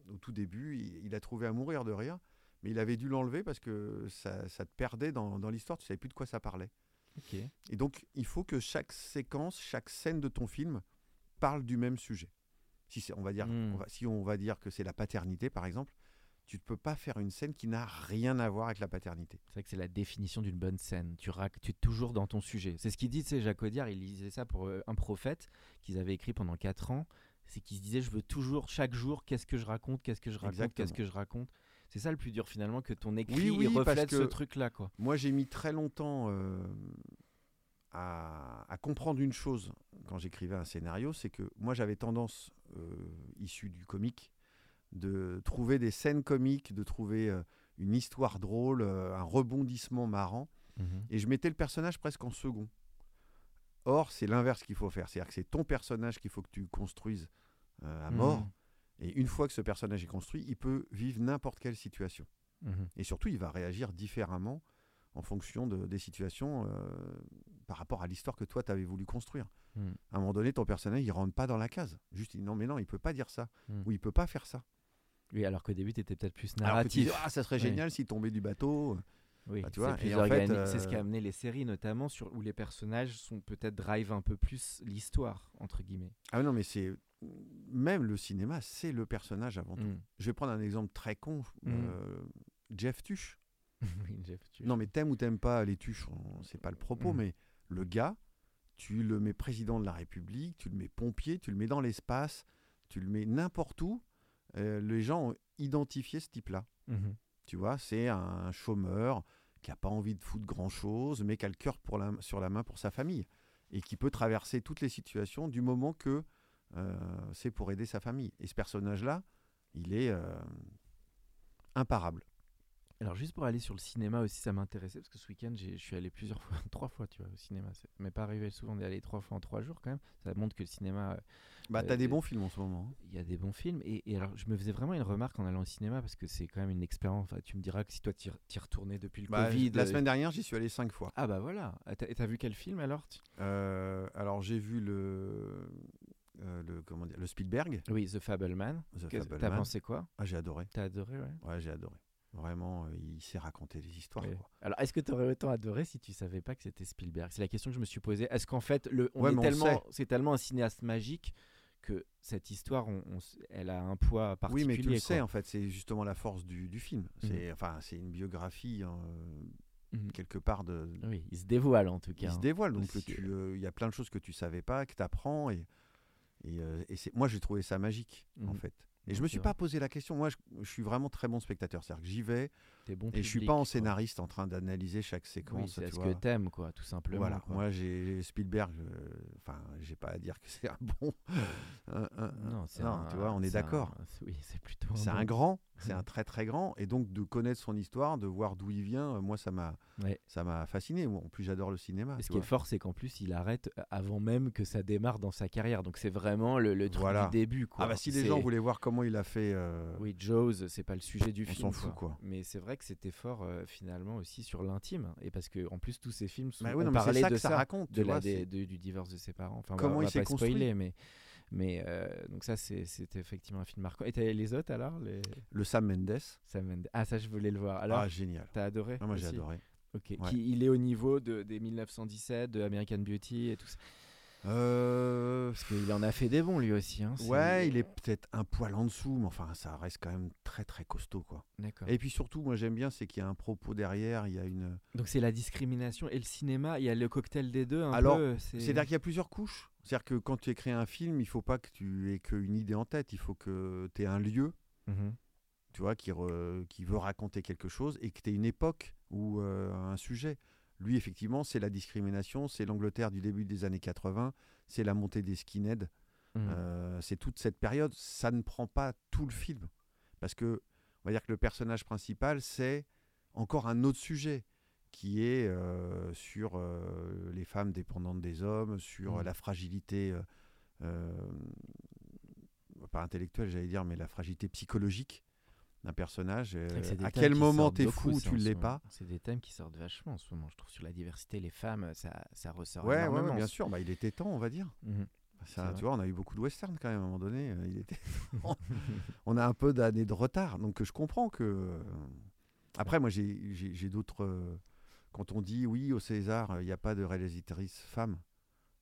au tout début. Il, il a trouvé à mourir de rire, mais il avait dû l'enlever parce que ça, ça te perdait dans, dans l'histoire, tu savais plus de quoi ça parlait. Ok. Et donc, il faut que chaque séquence, chaque scène de ton film parle du même sujet. Si on va dire, Hmm. on va- si on va dire que c'est la paternité, par exemple, tu ne peux pas faire une scène qui n'a rien à voir avec la paternité. C'est vrai que c'est la définition d'une bonne scène. Tu, rac- tu es toujours dans ton sujet. C'est ce qu'il dit, c'est Jacques Audiard, il disait ça pour euh, un prophète qu'ils avaient écrit pendant 4 ans. C'est qu'il se disait, je veux toujours, chaque jour, qu'est-ce que je raconte, qu'est-ce que je raconte, qu'est-ce que je raconte. C'est ça le plus dur finalement, que ton écrit oui, parce reflète ce truc-là. quoi. Moi, j'ai mis très longtemps euh, à, à comprendre une chose quand j'écrivais un scénario, c'est que moi, j'avais tendance, euh, issu du comique, de trouver des scènes comiques, de trouver euh, une histoire drôle, euh, un rebondissement marrant, et je mettais le personnage presque en second. Or, c'est l'inverse qu'il faut faire, c'est-à-dire que c'est ton personnage qu'il faut que tu construises euh, à mort, Mhm. et une fois que ce personnage est construit, il peut vivre n'importe quelle situation. Mhm. Et surtout, il va réagir différemment en fonction de- des situations par rapport à l'histoire que toi, tu avais voulu construire. À un moment donné, ton personnage, il rentre pas dans la case. Juste, il dit, non, mais non, il peut pas dire ça. Ou il peut pas faire ça. Oui, alors qu'au début, tu étais peut-être plus dis, narratif. ah, ça serait génial s'il tombait du bateau. Oui, Bah, tu c'est vois, et en fait, c'est ce qui a euh, amené les séries, notamment sur où les personnages sont peut-être drive un peu plus l'histoire entre guillemets. Ah non, mais c'est. Même le cinéma, c'est le personnage avant tout. Mm. Je vais prendre un exemple très con. Mm. euh, Jeff Tuch. Oui, Jeff, tu- Non, mais t'aimes ou t'aimes pas les tuches, c'est pas le propos, Mhm. mais le gars, tu le mets président de la République, tu le mets pompier, tu le mets dans l'espace, tu le mets n'importe où. Euh, les gens ont identifié ce type-là. Mhm. Tu vois, c'est un chômeur qui n'a pas envie de foutre grand-chose, mais qui a le cœur pour la- sur la main pour sa famille et qui peut traverser toutes les situations du moment que euh, c'est pour aider sa famille. Et ce personnage-là, il est, euh, imparable. Alors juste pour aller sur le cinéma aussi, ça m'intéressait parce que ce week-end, je suis allé plusieurs fois, trois fois, tu vois, au cinéma. Ça m'est pas arrivé souvent d'y aller trois fois en trois jours quand même. Ça montre que le cinéma, euh, Bah, t'as Euh, des bons films en ce moment. hein. il y a des bons films. Et, et alors, je me faisais vraiment une remarque en allant au cinéma parce que c'est quand même une expérience. Enfin, tu me diras que si toi t'y retournais depuis le Bah, Covid. la euh, semaine dernière, j'y suis allé cinq fois. Ah bah voilà. Ah, T'as et t'as vu quel film alors Euh, alors j'ai vu le, euh, le comment dire, le Spielberg. Oui, The Fableman. T'as pensé quoi? Ah, j'ai adoré. T'as adoré, ouais. Ouais, j'ai adoré. Vraiment, euh, il sait raconter des histoires. Quoi. Alors, est-ce que tu aurais autant adoré si tu savais pas que c'était Spielberg? C'est la question que je me suis posée. Est-ce qu'en fait, le, on Ouais, est tellement, c'est tellement un cinéaste magique que cette histoire, on, on s- elle a un poids Oui, particulier. mais tu le sais, en fait, c'est justement la force du, du film. C'est enfin, c'est une biographie euh, Mhm. quelque part de. Oui, il se dévoile en tout Il cas. se hein. dévoile, donc Aussi, tu, euh, il y a plein de choses que tu savais pas, que tu apprends, et, et, euh, et c'est, moi j'ai trouvé ça magique, en Mhm. fait. Et je me c'est suis pas posé la question. Moi, je, je suis vraiment très bon spectateur. C'est-à-dire que j'y vais T'es bon et je suis pas en quoi. scénariste en train d'analyser chaque Oui, séquence. c'est tu ce vois. que t'aimes, quoi, tout simplement. Voilà, quoi. moi j'ai Spielberg, euh, enfin, j'ai pas à dire que c'est un bon. un- un- non, c'est non, un- tu vois, on est c'est d'accord. Oui, c'est plutôt. C'est bon- un grand, c'est un très très grand, et donc de connaître son histoire, de voir d'où il vient, euh, moi ça m'a, Ouais. ça m'a fasciné. En plus, j'adore le cinéma. Et ce qui est fort, c'est qu'en plus, il arrête euh, avant même que ça démarre dans sa carrière. Donc, c'est vraiment le, le truc Voilà. du début. Quoi. Ah bah si les C'est- gens voulaient voir comment il a fait, euh, Oui, Jaws, c'est pas le sujet du On film. s'en fout, quoi. Mais c'est vrai que c'était fort euh, finalement aussi sur l'intime. Et parce que en plus, tous ces films sont, Bah oui, non, ça de ça raconte, de la, des- de- du divorce de ses parents. Enfin, Comment on il s'est pas spoiler, construit. mais. Mais euh, donc ça c'est- c'était effectivement un film marquant. Et t'as les autres alors les... le Sam Mendes. Sam Mendes. Ah ça je voulais le voir. Alors ah génial. t'as adoré moi j'ai adoré. Ok. Ouais. Qui, il est au niveau de, des 1917, de American Beauty et tout ça. Euh, Parce qu'il en a fait des bons lui aussi. hein, Ouais, il est peut-être un poil en dessous, mais enfin ça reste quand même très très costaud quoi. D'accord. Et puis surtout, moi j'aime bien, c'est qu'il y a un propos derrière, il y a une. Donc c'est la discrimination et le cinéma. Il y a le cocktail des deux. Un Alors, C'est-à-dire qu'il y a plusieurs couches. C'est-à-dire que quand tu écris un film, il faut pas que tu aies qu'une idée en tête, il faut que tu aies un lieu, Mhm. tu vois, qui, re- qui veut raconter quelque chose et que tu aies une époque ou euh, un sujet. Lui, effectivement, c'est la discrimination, c'est l'Angleterre du début des années 80, c'est la montée des skinheads, Mhm. euh, c'est toute cette période. Ça ne prend pas tout le film. Parce que, on va dire que le personnage principal, c'est encore un autre sujet qui est euh, sur euh, les femmes dépendantes des hommes, sur Mhm. la fragilité, pas intellectuelle, j'allais dire, mais la fragilité psychologique d'un personnage. Euh, à quel moment t'es fou ou tu ne l'es pas. C'est des thèmes qui sortent vachement en ce moment. Je trouve sur la diversité, les femmes, ça, ça ressort Ouais, énormément. ouais, bien sûr, bah, il était temps, on va dire. Mhm. Ça, vrai. tu vois, on a eu beaucoup de western quand même à un moment donné. euh, il était... on a un peu d'années de retard, donc je comprends que. euh, Après, moi, j'ai- d'autres. euh, Quand on dit oui au César, il n'y a pas de réalisatrice femme,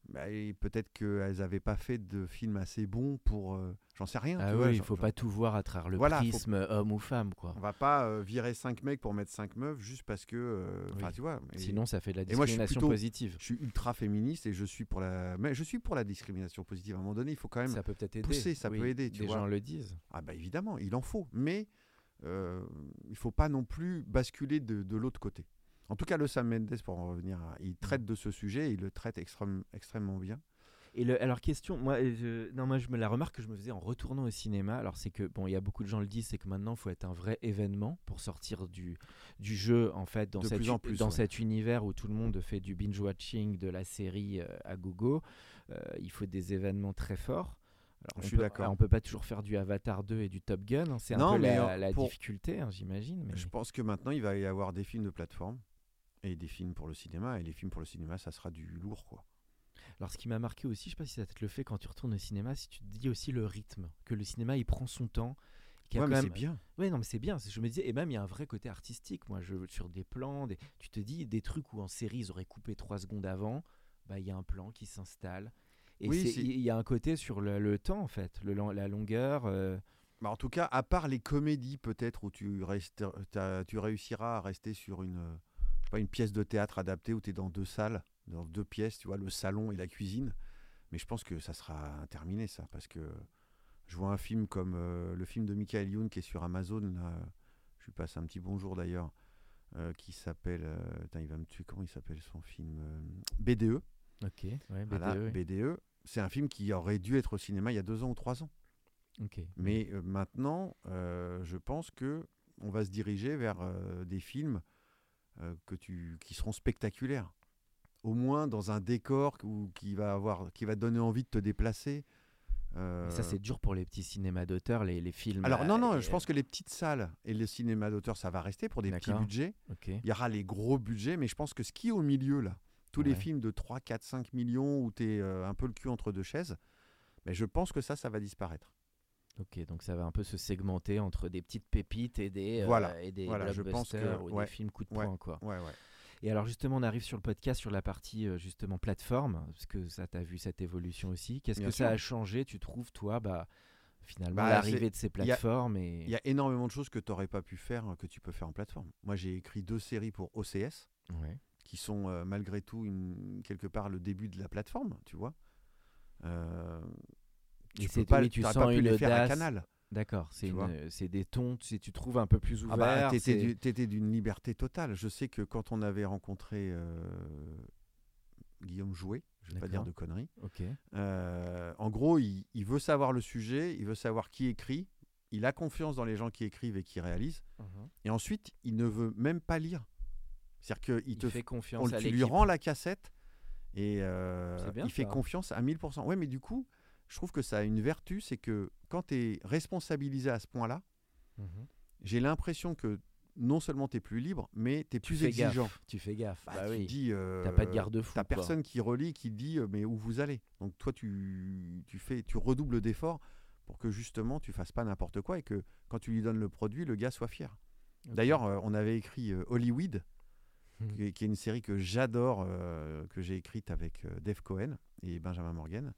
bah, peut-être qu'elles n'avaient pas fait de film assez bon pour. euh, J'en sais rien. Ah tu vois, oui, il faut pas tout voir à travers le Voilà, faut- prisme homme ou femme, quoi. On va pas euh, virer cinq mecs pour mettre cinq meufs juste parce que. euh, Oui. tu vois. et- Sinon, ça fait de la et moi, je suis discrimination plutôt- positive. je suis ultra féministe et je suis pour la. Mais je suis pour la discrimination positive. À un moment donné, il faut quand même. Ça peut peut-être aider. pousser, ça oui, peut aider, tu vois. gens le disent. Ah bah évidemment, il en faut, mais euh, il faut pas non plus basculer de, de l'autre côté. En tout cas, le Sam Mendes, pour en revenir, à- il traite de ce sujet, et il le traite extrême- extrêmement bien. Et le, alors question, moi, euh, je, non, moi, je me la remarque que je me faisais en retournant au cinéma. Alors c'est que bon, il y a beaucoup de gens le disent, c'est que maintenant, il faut être un vrai événement pour sortir du, du jeu en fait dans, De cette, plus en plus, dans ouais. cet univers où tout le monde fait du binge watching de la série euh, à gogo. Euh, il faut des événements très forts. Alors, Je on suis d'accord. On peut pas toujours faire du Avatar 2 et du Top Gun. hein, C'est un Non, peu mais, la, euh, la pour- difficulté, hein, j'imagine. mais- Je pense que maintenant, il va y avoir des films de plateforme et des films pour le cinéma, et les films pour le cinéma, ça sera du lourd, quoi. Alors, ce qui m'a marqué aussi, je sais pas si ça te le fait quand tu retournes au cinéma, si tu te dis aussi le rythme, que le cinéma il prend son temps. Ouais, quand mais même- c'est bien. Oui, non, mais c'est bien. Je me disais, et même il y a un vrai côté artistique. Moi, je, sur des plans, des, tu te dis des trucs où en série ils auraient coupé trois secondes avant, bah il y a un plan qui s'installe. Et Oui, il y a un côté sur le, le temps en fait, le, la longueur. euh, Bah, en tout cas, à part les comédies, peut-être, où tu, restes, tu réussiras à rester sur une, pas, une pièce de théâtre adaptée où tu es dans deux salles, dans deux pièces, tu vois, le salon et la cuisine. Mais je pense que ça sera terminé, ça, parce que je vois un film comme euh, le film de Michael Youn qui est sur Amazon, là, je lui passe un petit bonjour d'ailleurs, euh, qui s'appelle, euh, il va me tuer, comment il s'appelle son film euh, BDE. Ok, ouais, Voilà, BDE, oui. BDE. C'est un film qui aurait dû être au cinéma il y a deux ans ou trois ans. Ok. Mais maintenant, je pense que on va se diriger vers des films que tu, qui seront spectaculaires. Au moins dans un décor où, qui, va avoir, qui va donner envie de te déplacer. Euh, Ça, c'est dur pour les petits cinémas d'auteur, les, les films. Alors non, euh, non, et- je pense que les petites salles et le cinéma d'auteur, ça va rester pour des petits budgets. Ok. Il y aura les gros budgets, mais je pense que ce qui est au milieu, là, tous les films de 3, 4, 5 millions où tu es un peu le cul entre deux chaises, mais je pense que ça, ça va disparaître. Ok, donc ça va un peu se segmenter entre des petites pépites et des, euh, Voilà, et des voilà, je pense que- blockbusters ou ouais, des films coup de ouais. poing, quoi. Ouais. Et alors justement, on arrive sur le podcast sur la partie euh, justement plateforme, parce que ça t'a vu cette évolution aussi. Qu'est-ce que ça a changé, tu trouves, toi, bah, finalement, Bah, l'arrivée de ces il y a- plateformes et... Il y a énormément de choses que tu n'aurais pas pu faire, que tu peux faire en plateforme. Moi, j'ai écrit deux séries pour OCS, Ouais. qui sont euh, malgré tout une- quelque part le début de la plateforme, tu vois. Euh, tu peux pas, oui, tu sens pas pu une les faire à. Canal. D'accord, c'est vois. c'est des tons, si tu trouves un peu plus Ah ouverts. bah, t'étais d'une liberté totale. Je sais que quand on avait rencontré euh, Guillaume Jouet, je ne vais pas dire de conneries, Ok. euh, en gros, il, il veut savoir le sujet, il veut savoir qui écrit, il a confiance dans les gens qui écrivent et qui réalisent, et ensuite, il ne veut même pas lire. C'est-à-dire qu'il Il te fait on, confiance à tu lui l'équipe. rend la cassette et euh, bien, il fait ça. confiance à 1000%. Ouais, mais du coup, je trouve que ça a une vertu, c'est que quand tu es responsabilisé à ce point-là, Mhm. j'ai l'impression que non seulement tu es plus libre, mais tu es plus exigeant. gaffe. Tu fais gaffe. Bah, Bah, tu oui. dis, euh, T'as pas de garde-fou. T'as quoi. personne qui relit, qui dit euh, mais où vous allez. Donc toi, tu, tu, fais, tu redoubles d'efforts pour que justement tu fasses pas n'importe quoi et que quand tu lui donnes le produit, le gars soit fier. D'ailleurs, euh, on avait écrit Hollywood, Mhm. qui, est- qui est une série que j'adore, que j'ai écrite avec Dave Cohen et Benjamin Morgan.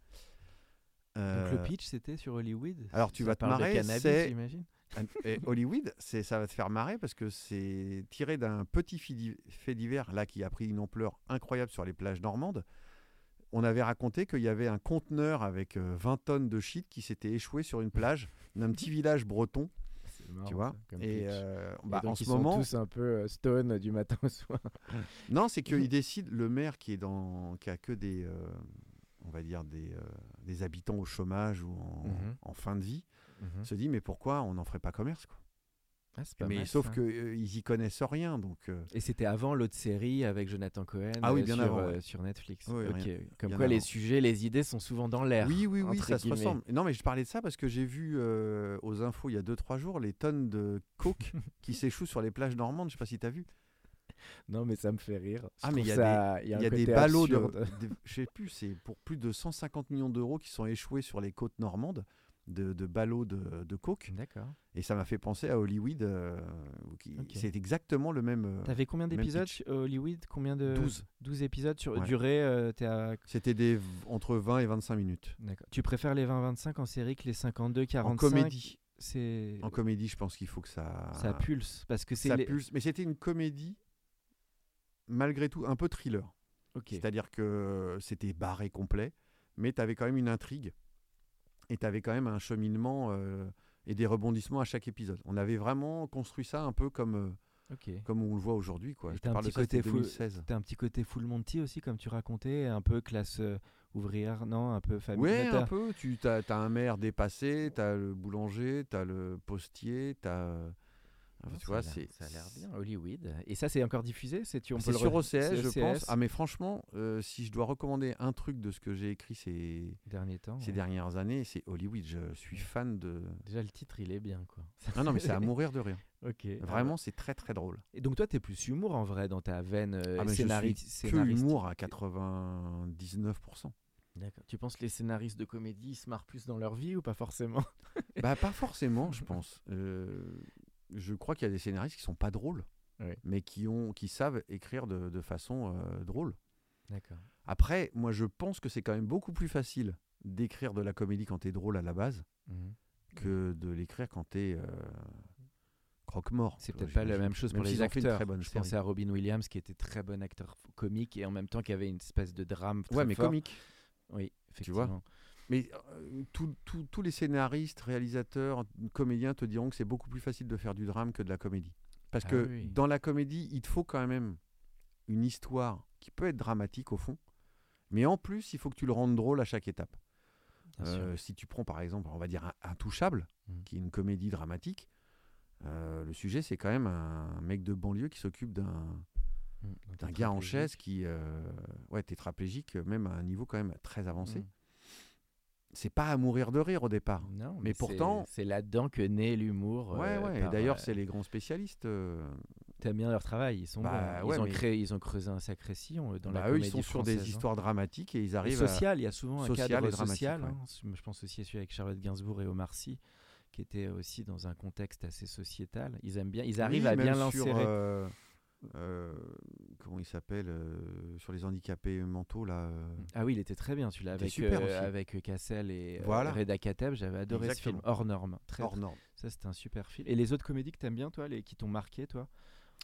Donc Euh, le pitch, c'était sur Hollywood alors, tu Ça vas te marrer, cannabis, c'est- j'imagine et Hollywood, c'est, ça va te faire marrer parce que c'est tiré d'un petit fait divers là qui a pris une ampleur incroyable sur les plages normandes. On avait raconté qu'il y avait un conteneur avec euh, 20 tonnes de shit qui s'était échoué sur une plage d'un petit village breton, C'est marrant, tu vois. ça, comme Et euh, Et bah, donc, en ce ils sont moment, tous un peu euh, stone du matin au soir. non, c'est qu'il décide le maire qui est dans, qui a que des, euh, va dire des, euh, des habitants au chômage ou en, Mhm. en fin de vie, se dit mais pourquoi on n'en ferait pas commerce quoi. Ah, pas Mais mal, sauf qu'ils y connaissent rien donc. euh, Et c'était avant l'autre série avec Jonathan Cohen Ah oui, euh, bien sur, avant, euh, ouais. sur Netflix. Oui, rien- Comme bien quoi les avant. sujets, les idées sont souvent dans l'air. Oui, oui, oui, ça se ressemble. Non, mais je parlais de ça parce que j'ai vu euh, aux infos il y a 2-3 jours les tonnes de coke qui s'échouent sur les plages normandes. Je sais pas si tu as vu. Non, mais ça me fait rire. Je Ah, mais il y a ça- il y Il a, y un a des ballots de. des- je sais plus, c'est pour plus de 150 millions d'euros qui sont échoués sur les côtes normandes de, de ballots de, de coke. D'accord. Et ça m'a fait penser à Hollywood. euh. C'est exactement le même. euh, T'avais combien d'épisodes Hollywood? Combien de 12. 12 épisodes sur Ouais. durée euh, à- C'était des entre 20 et 25 minutes. D'accord. Tu préfères les 20-25 en série que les 52-45 En comédie. C'est En comédie, je pense qu'il faut que ça. ça pulse parce que c'est ça les- pulse. Mais c'était une comédie, malgré tout, un peu thriller. C'est-à-dire que c'était barré complet, mais tu avais quand même une intrigue et tu avais quand même un cheminement euh, et des rebondissements à chaque épisode. On avait vraiment construit ça un peu comme, euh, comme on le voit aujourd'hui. quoi. Et Je te t'as un parle de ça, côté full- 2016. T'as un petit côté full Monty aussi, comme tu racontais, un peu classe euh, ouvrière, non Un peu famille. T'as- un peu. Tu as, un maire dépassé, tu as le boulanger, tu as le postier, tu as. Ah, tu ça vois, a l'air- c'est. Ça a l'air bien, Hollywood. Et ça, c'est encore diffusé C'est tu on peut C'est le sur OCS, je OCS, pense. Ah, mais franchement, euh, si je dois recommander un truc de ce que j'ai écrit ces, dernier temps. ces ouais. dernières années, c'est Hollywood. Je suis fan de. Déjà, le titre, il est bien, quoi. Ah non, mais c'est à mourir de rire. ok. ah Vraiment, c'est très très drôle. Et donc, toi, t'es plus humour en vrai dans ta veine euh, Ah, mais je scénari- suis que humour à 99%. D'accord. Tu penses que les scénaristes de comédie ils se marrent plus dans leur vie ou pas forcément? Bah, pas forcément, je pense. Euh, je crois qu'il y a des scénaristes qui sont pas drôles, mais qui, ont, qui savent écrire de, de façon euh, drôle. D'accord. Après, moi, je pense que c'est quand même beaucoup plus facile d'écrire de la comédie quand t'es drôle à la base Mhm. que de l'écrire quand t'es euh, croque-mort. C'est peut-être pas la même chose Même pour les acteurs. très bonne Je pensais à Robin Williams qui était très bon acteur comique et en même temps qui avait une espèce de drame. Très Ouais, mais fort. comique. Oui, Tu vois effectivement. Mais euh, tous- les scénaristes, réalisateurs, comédiens te diront que c'est beaucoup plus facile de faire du drame que de la comédie. Parce Ah que oui. dans la comédie, il te faut quand même une histoire qui peut être dramatique au fond, mais en plus, il faut que tu le rendes drôle à chaque étape. Euh, si tu prends par exemple, on va dire un Intouchable, Mhm. qui est une comédie dramatique, Euh, le sujet, c'est quand même un mec de banlieue qui s'occupe d'un Mm. d'un gars en chaise qui, ouais, tétraplégique, même à un niveau quand même très avancé. Mm. C'est pas à mourir de rire au départ. Non, Mais pourtant- c'est là-dedans que naît l'humour. Ouais, euh, ouais. Et d'ailleurs, euh, c'est les grands spécialistes. euh, T'aimes bien leur travail, ils sont Bah, bons. ouais, Ils, ont mais- créé, ils ont creusé un sacré sillon dans bah, la eux, comédie ils sont sur des hein. histoires dramatiques et ils arrivent à. social, il y a souvent un social cadre social. ouais. hein. Je pense aussi à celui avec Charlotte Gainsbourg et Omar Sy, qui était aussi dans un contexte assez sociétal. Ils aiment bien, ils arrivent Oui, à bien l'insérer. euh, comment il s'appelle euh, Sur les handicapés mentaux, là. euh, Ah oui, il était très bien celui-là avec super euh, avec Cassel et euh, Voilà. Reda Kateb. J'avais adoré ce film hors norme. Très, hors norme. Ça c'était un super film. Et les autres comédies que t'aimes bien toi, les qui t'ont marqué toi,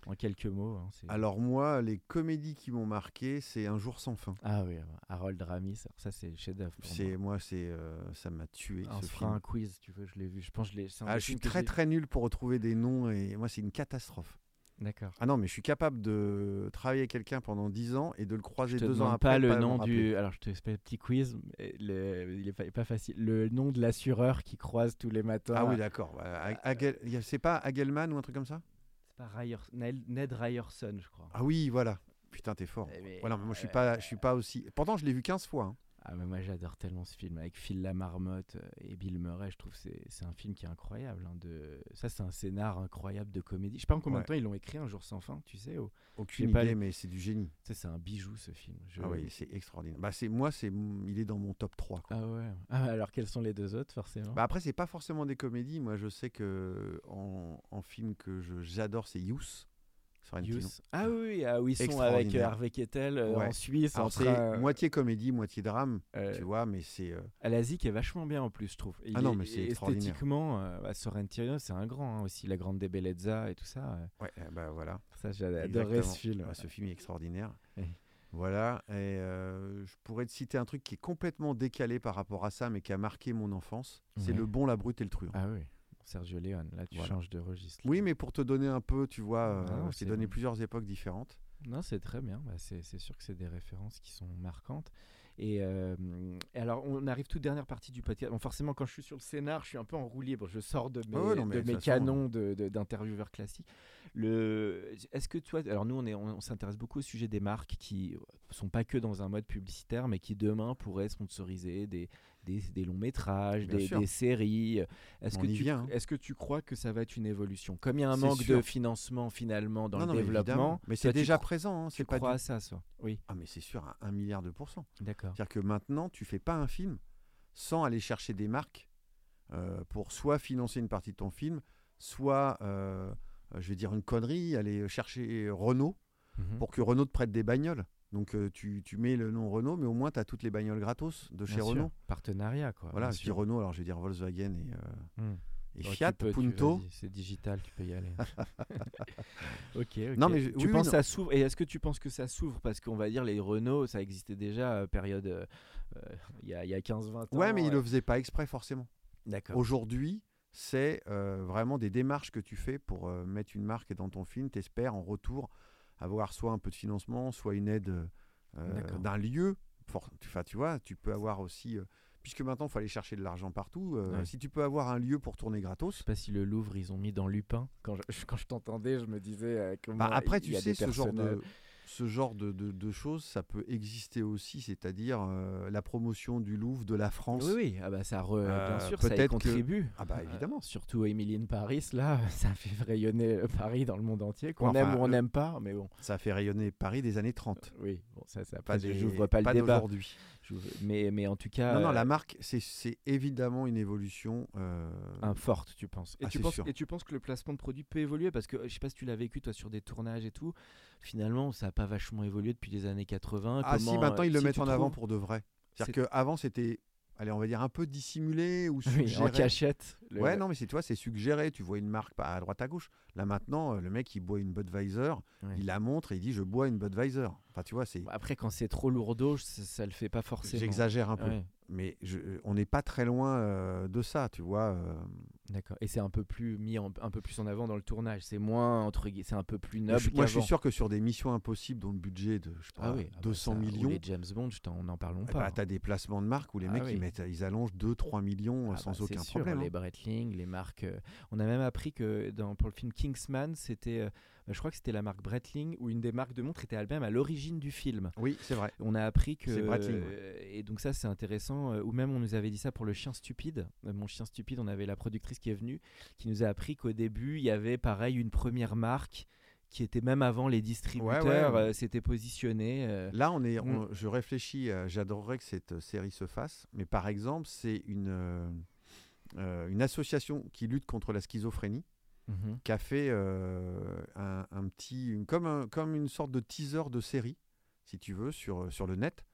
en quelques mots. hein, Alors, moi, les comédies qui m'ont marqué, c'est Un jour sans fin. Ah oui, Harold Ramis. Ça c'est le chef-d'œuvre. C'est moi. c'est euh, ça m'a tué. On ce fera film. un quiz, tu veux, je l'ai vu. Je pense que je l'ai. Ah, je suis très très nul pour retrouver des noms et moi, c'est une catastrophe. D'accord. Ah non, mais je suis capable de travailler avec quelqu'un pendant 10 ans et de le croiser Je te deux ans après. pas le pas nom du. Alors je te fais un petit quiz. le- Il est pas, facile. Le nom de l'assureur qui croise tous les matins. Ah oui, d'accord. Agel- a- C'est pas Hagelman ou un truc comme ça? C'est pas Ned Ryerson, je crois. Ah oui, voilà. Putain, t'es fort. Eh mais- Voilà, mais moi, je suis euh, pas, je suis pas aussi. Pourtant, je l'ai vu 15 fois. hein. Ah mais moi j'adore tellement ce film avec Phil Lamarmotte euh, et Bill Murray. Je trouve que c'est c'est un film qui est incroyable. hein, de... Ça c'est un scénar incroyable de comédie. Je sais pas en combien Ouais. de temps ils l'ont écrit un jour sans fin. Tu sais, oh. Aucune pas idée, les- mais c'est du génie. Sais, c'est un bijou ce film. Je- Ah oui, c'est extraordinaire. Bah, c'est moi, c'est il est dans mon top 3. quoi. Ah ouais. Ah, alors quels sont les deux autres forcément? Bah après, c'est pas forcément des comédies. Moi, je sais que en, en film que j'adore, c'est Youth. Sorrentino. Ah oui, oui, ah, sont avec euh, Extraordinaire. Harvey Kettel euh, Ouais. en Suisse. c'est euh, moitié comédie, moitié drame, euh, tu vois, mais c'est. euh, À l'Asie qui est vachement bien en plus, je trouve. Et Ah non, mais c'est. Esthétiquement, euh, bah, Sorrentino, c'est un grand hein, aussi. La Grande des Bellezza et tout ça. euh, Ouais, euh, bah voilà. ça, Exactement. ce film. Ouais, ce film est extraordinaire. Voilà, et euh, je pourrais te citer un truc qui est complètement décalé par rapport à ça, mais qui a marqué mon enfance. C'est. Le Bon, la Brute et le Truand. Ah oui, Sergio Leone, là tu Voilà. changes de registre. Oui, mais pour te donner un peu, tu vois, euh, Ah non, je t'ai c'est donné plusieurs époques différentes. Non, c'est très bien. Bah, c'est sûr que c'est des références qui sont marquantes. Et, euh, et alors, on arrive toute dernière partie du podcast. Bon, forcément, quand je suis sur le scénar, je suis un peu en roue libre. Je sors de mes, ouais, non, de mes façon, canons de- d'intervieweurs classiques. Le, est-ce que toi, alors nous, on, est, on, on s'intéresse beaucoup au sujet des marques qui sont pas que dans un mode publicitaire, mais qui demain pourraient sponsoriser des, des, des longs métrages, des, séries. Est-ce On que, y tu, vient, hein. est-ce que tu crois que ça va être une évolution? Comme il y a un manque de financement finalement dans non, le non, développement. Mais c'est déjà présent. hein, tu c'est pas crois du- à ça, ça? Oui, Ah, mais c'est sûr, à un milliard de pourcents. d'accord. C'est-à-dire que maintenant, tu fais pas un film sans aller chercher des marques euh, pour soit financer une partie de ton film, soit, euh, je vais dire une connerie, aller chercher Renault Mhm. pour que Renault te prête des bagnoles. Donc euh, tu, tu mets le nom Renault, mais au moins tu as toutes les bagnoles gratos de chez Bien sûr. Renault. Partenariat, quoi. Voilà, je dis. Renault, alors je vais dire Volkswagen et, euh, Hmm. et tu Fiat, peux, Punto. C'est digital, tu peux y aller. ok, ok. Non, mais je- tu oui, penses ça s'ouvre Et est-ce que tu penses que ça s'ouvre? Parce qu'on va dire les Renault, ça existait déjà euh, période euh, il y a, y a 15-20 ans. Ouais, mais ils euh, le faisaient pas exprès forcément. D'accord. Aujourd'hui, c'est vraiment des démarches que tu fais pour mettre une marque dans ton film. Tu espères en retour avoir soit un peu de financement, soit une aide euh, d'un lieu. For- Enfin, tu vois, tu peux avoir aussi. euh, puisque maintenant, il faut aller chercher de l'argent partout. euh, Ouais. Si tu peux avoir un lieu pour tourner Je gratos. sais pas si le Louvre, ils ont mis dans Lupin. Quand je, quand je t'entendais, je me disais euh, comment. Bah, après, il tu y a sais, des ce genre, de, ce genre de, de- de choses, ça peut exister aussi, c'est-à-dire euh, la promotion du Louvre, de la France. Oui, oui, ah bah ça re- Euh, bien sûr, ça y peut-être que- contribue. Ah bah Euh, évidemment. surtout Emily in Paris, là, ça fait rayonner euh, Paris dans le monde entier, qu'on Enfin, aime ou on n'aime pas, mais bon. Ça fait rayonner Paris des années 30. Oui, bon, ça, ça Pas des- n'ouvre pas le débat. d'aujourd'hui. J'ouvre- Mais, mais en tout cas, Non, non, euh, la marque, c'est- c'est évidemment une évolution. euh, un forte, tu penses. Et, Ah, tu penses sûr. et tu penses que le placement de produits peut évoluer? Parce que euh, je sais pas si tu l'as vécu, toi, sur des tournages et tout. Finalement, ça n'a pas vachement évolué depuis les années 80. Ah si, maintenant ils le si mettent en avant pour de vrai. C'est- C'est-à-dire qu'avant c'était, allez, on va dire un peu dissimulé ou Oui, suggéré. en cachette. le- Ouais, non, mais c'est toi, c'est suggéré. Tu vois une marque pas à droite à gauche. Là maintenant, euh, le mec il boit une Budweiser, Ouais. il la montre et il dit je bois une Budweiser. Enfin, tu vois, c'est. Après, quand c'est trop lourdeau, ça, ça le fait pas forcément. J'exagère un peu. Ouais. Mais je- on n'est pas très loin euh, de ça, tu vois. euh. D'accord. Et c'est un peu plus mis en, un peu plus en avant dans le tournage. C'est moins entre guillemets, c'est un peu plus noble. je, moi, je suis sûr que sur des missions impossibles dont le budget de je sais pas, Ah oui, ah bah 200 ça, ou millions, les James Bond, je t'en- n'en parlons eh pas. ben, tu as des placements de marques où les Ah mecs oui. ils, mettent, ils allongent 2-3 millions euh, Ah sans bah, c'est aucun sûr, problème. Les hein. Breitling, les marques. euh, On a même appris que dans, pour le film Kingsman, c'était, bah, je crois que c'était la marque Breitling ou une des marques de montres était elle-même à l'origine du film. Oui, c'est vrai. On a appris que. C'est Breitling, ouais. euh, Et donc, ça, c'est intéressant. euh, Ou même, on nous avait dit ça pour le chien stupide. Euh, Mon chien stupide, on avait la productrice qui est venue, qui nous a appris qu'au début, il y avait pareil une première marque qui était même avant les distributeurs, ouais. euh, s'était positionnée. euh, Là, on est, Mm. on- je réfléchis, j'adorerais que cette série se fasse, mais par exemple, c'est une, euh, une association qui lutte contre la schizophrénie mhm. qui a fait euh, un, un petit, une- comme, un- comme une sorte de teaser de série, si tu veux, sur, sur le net.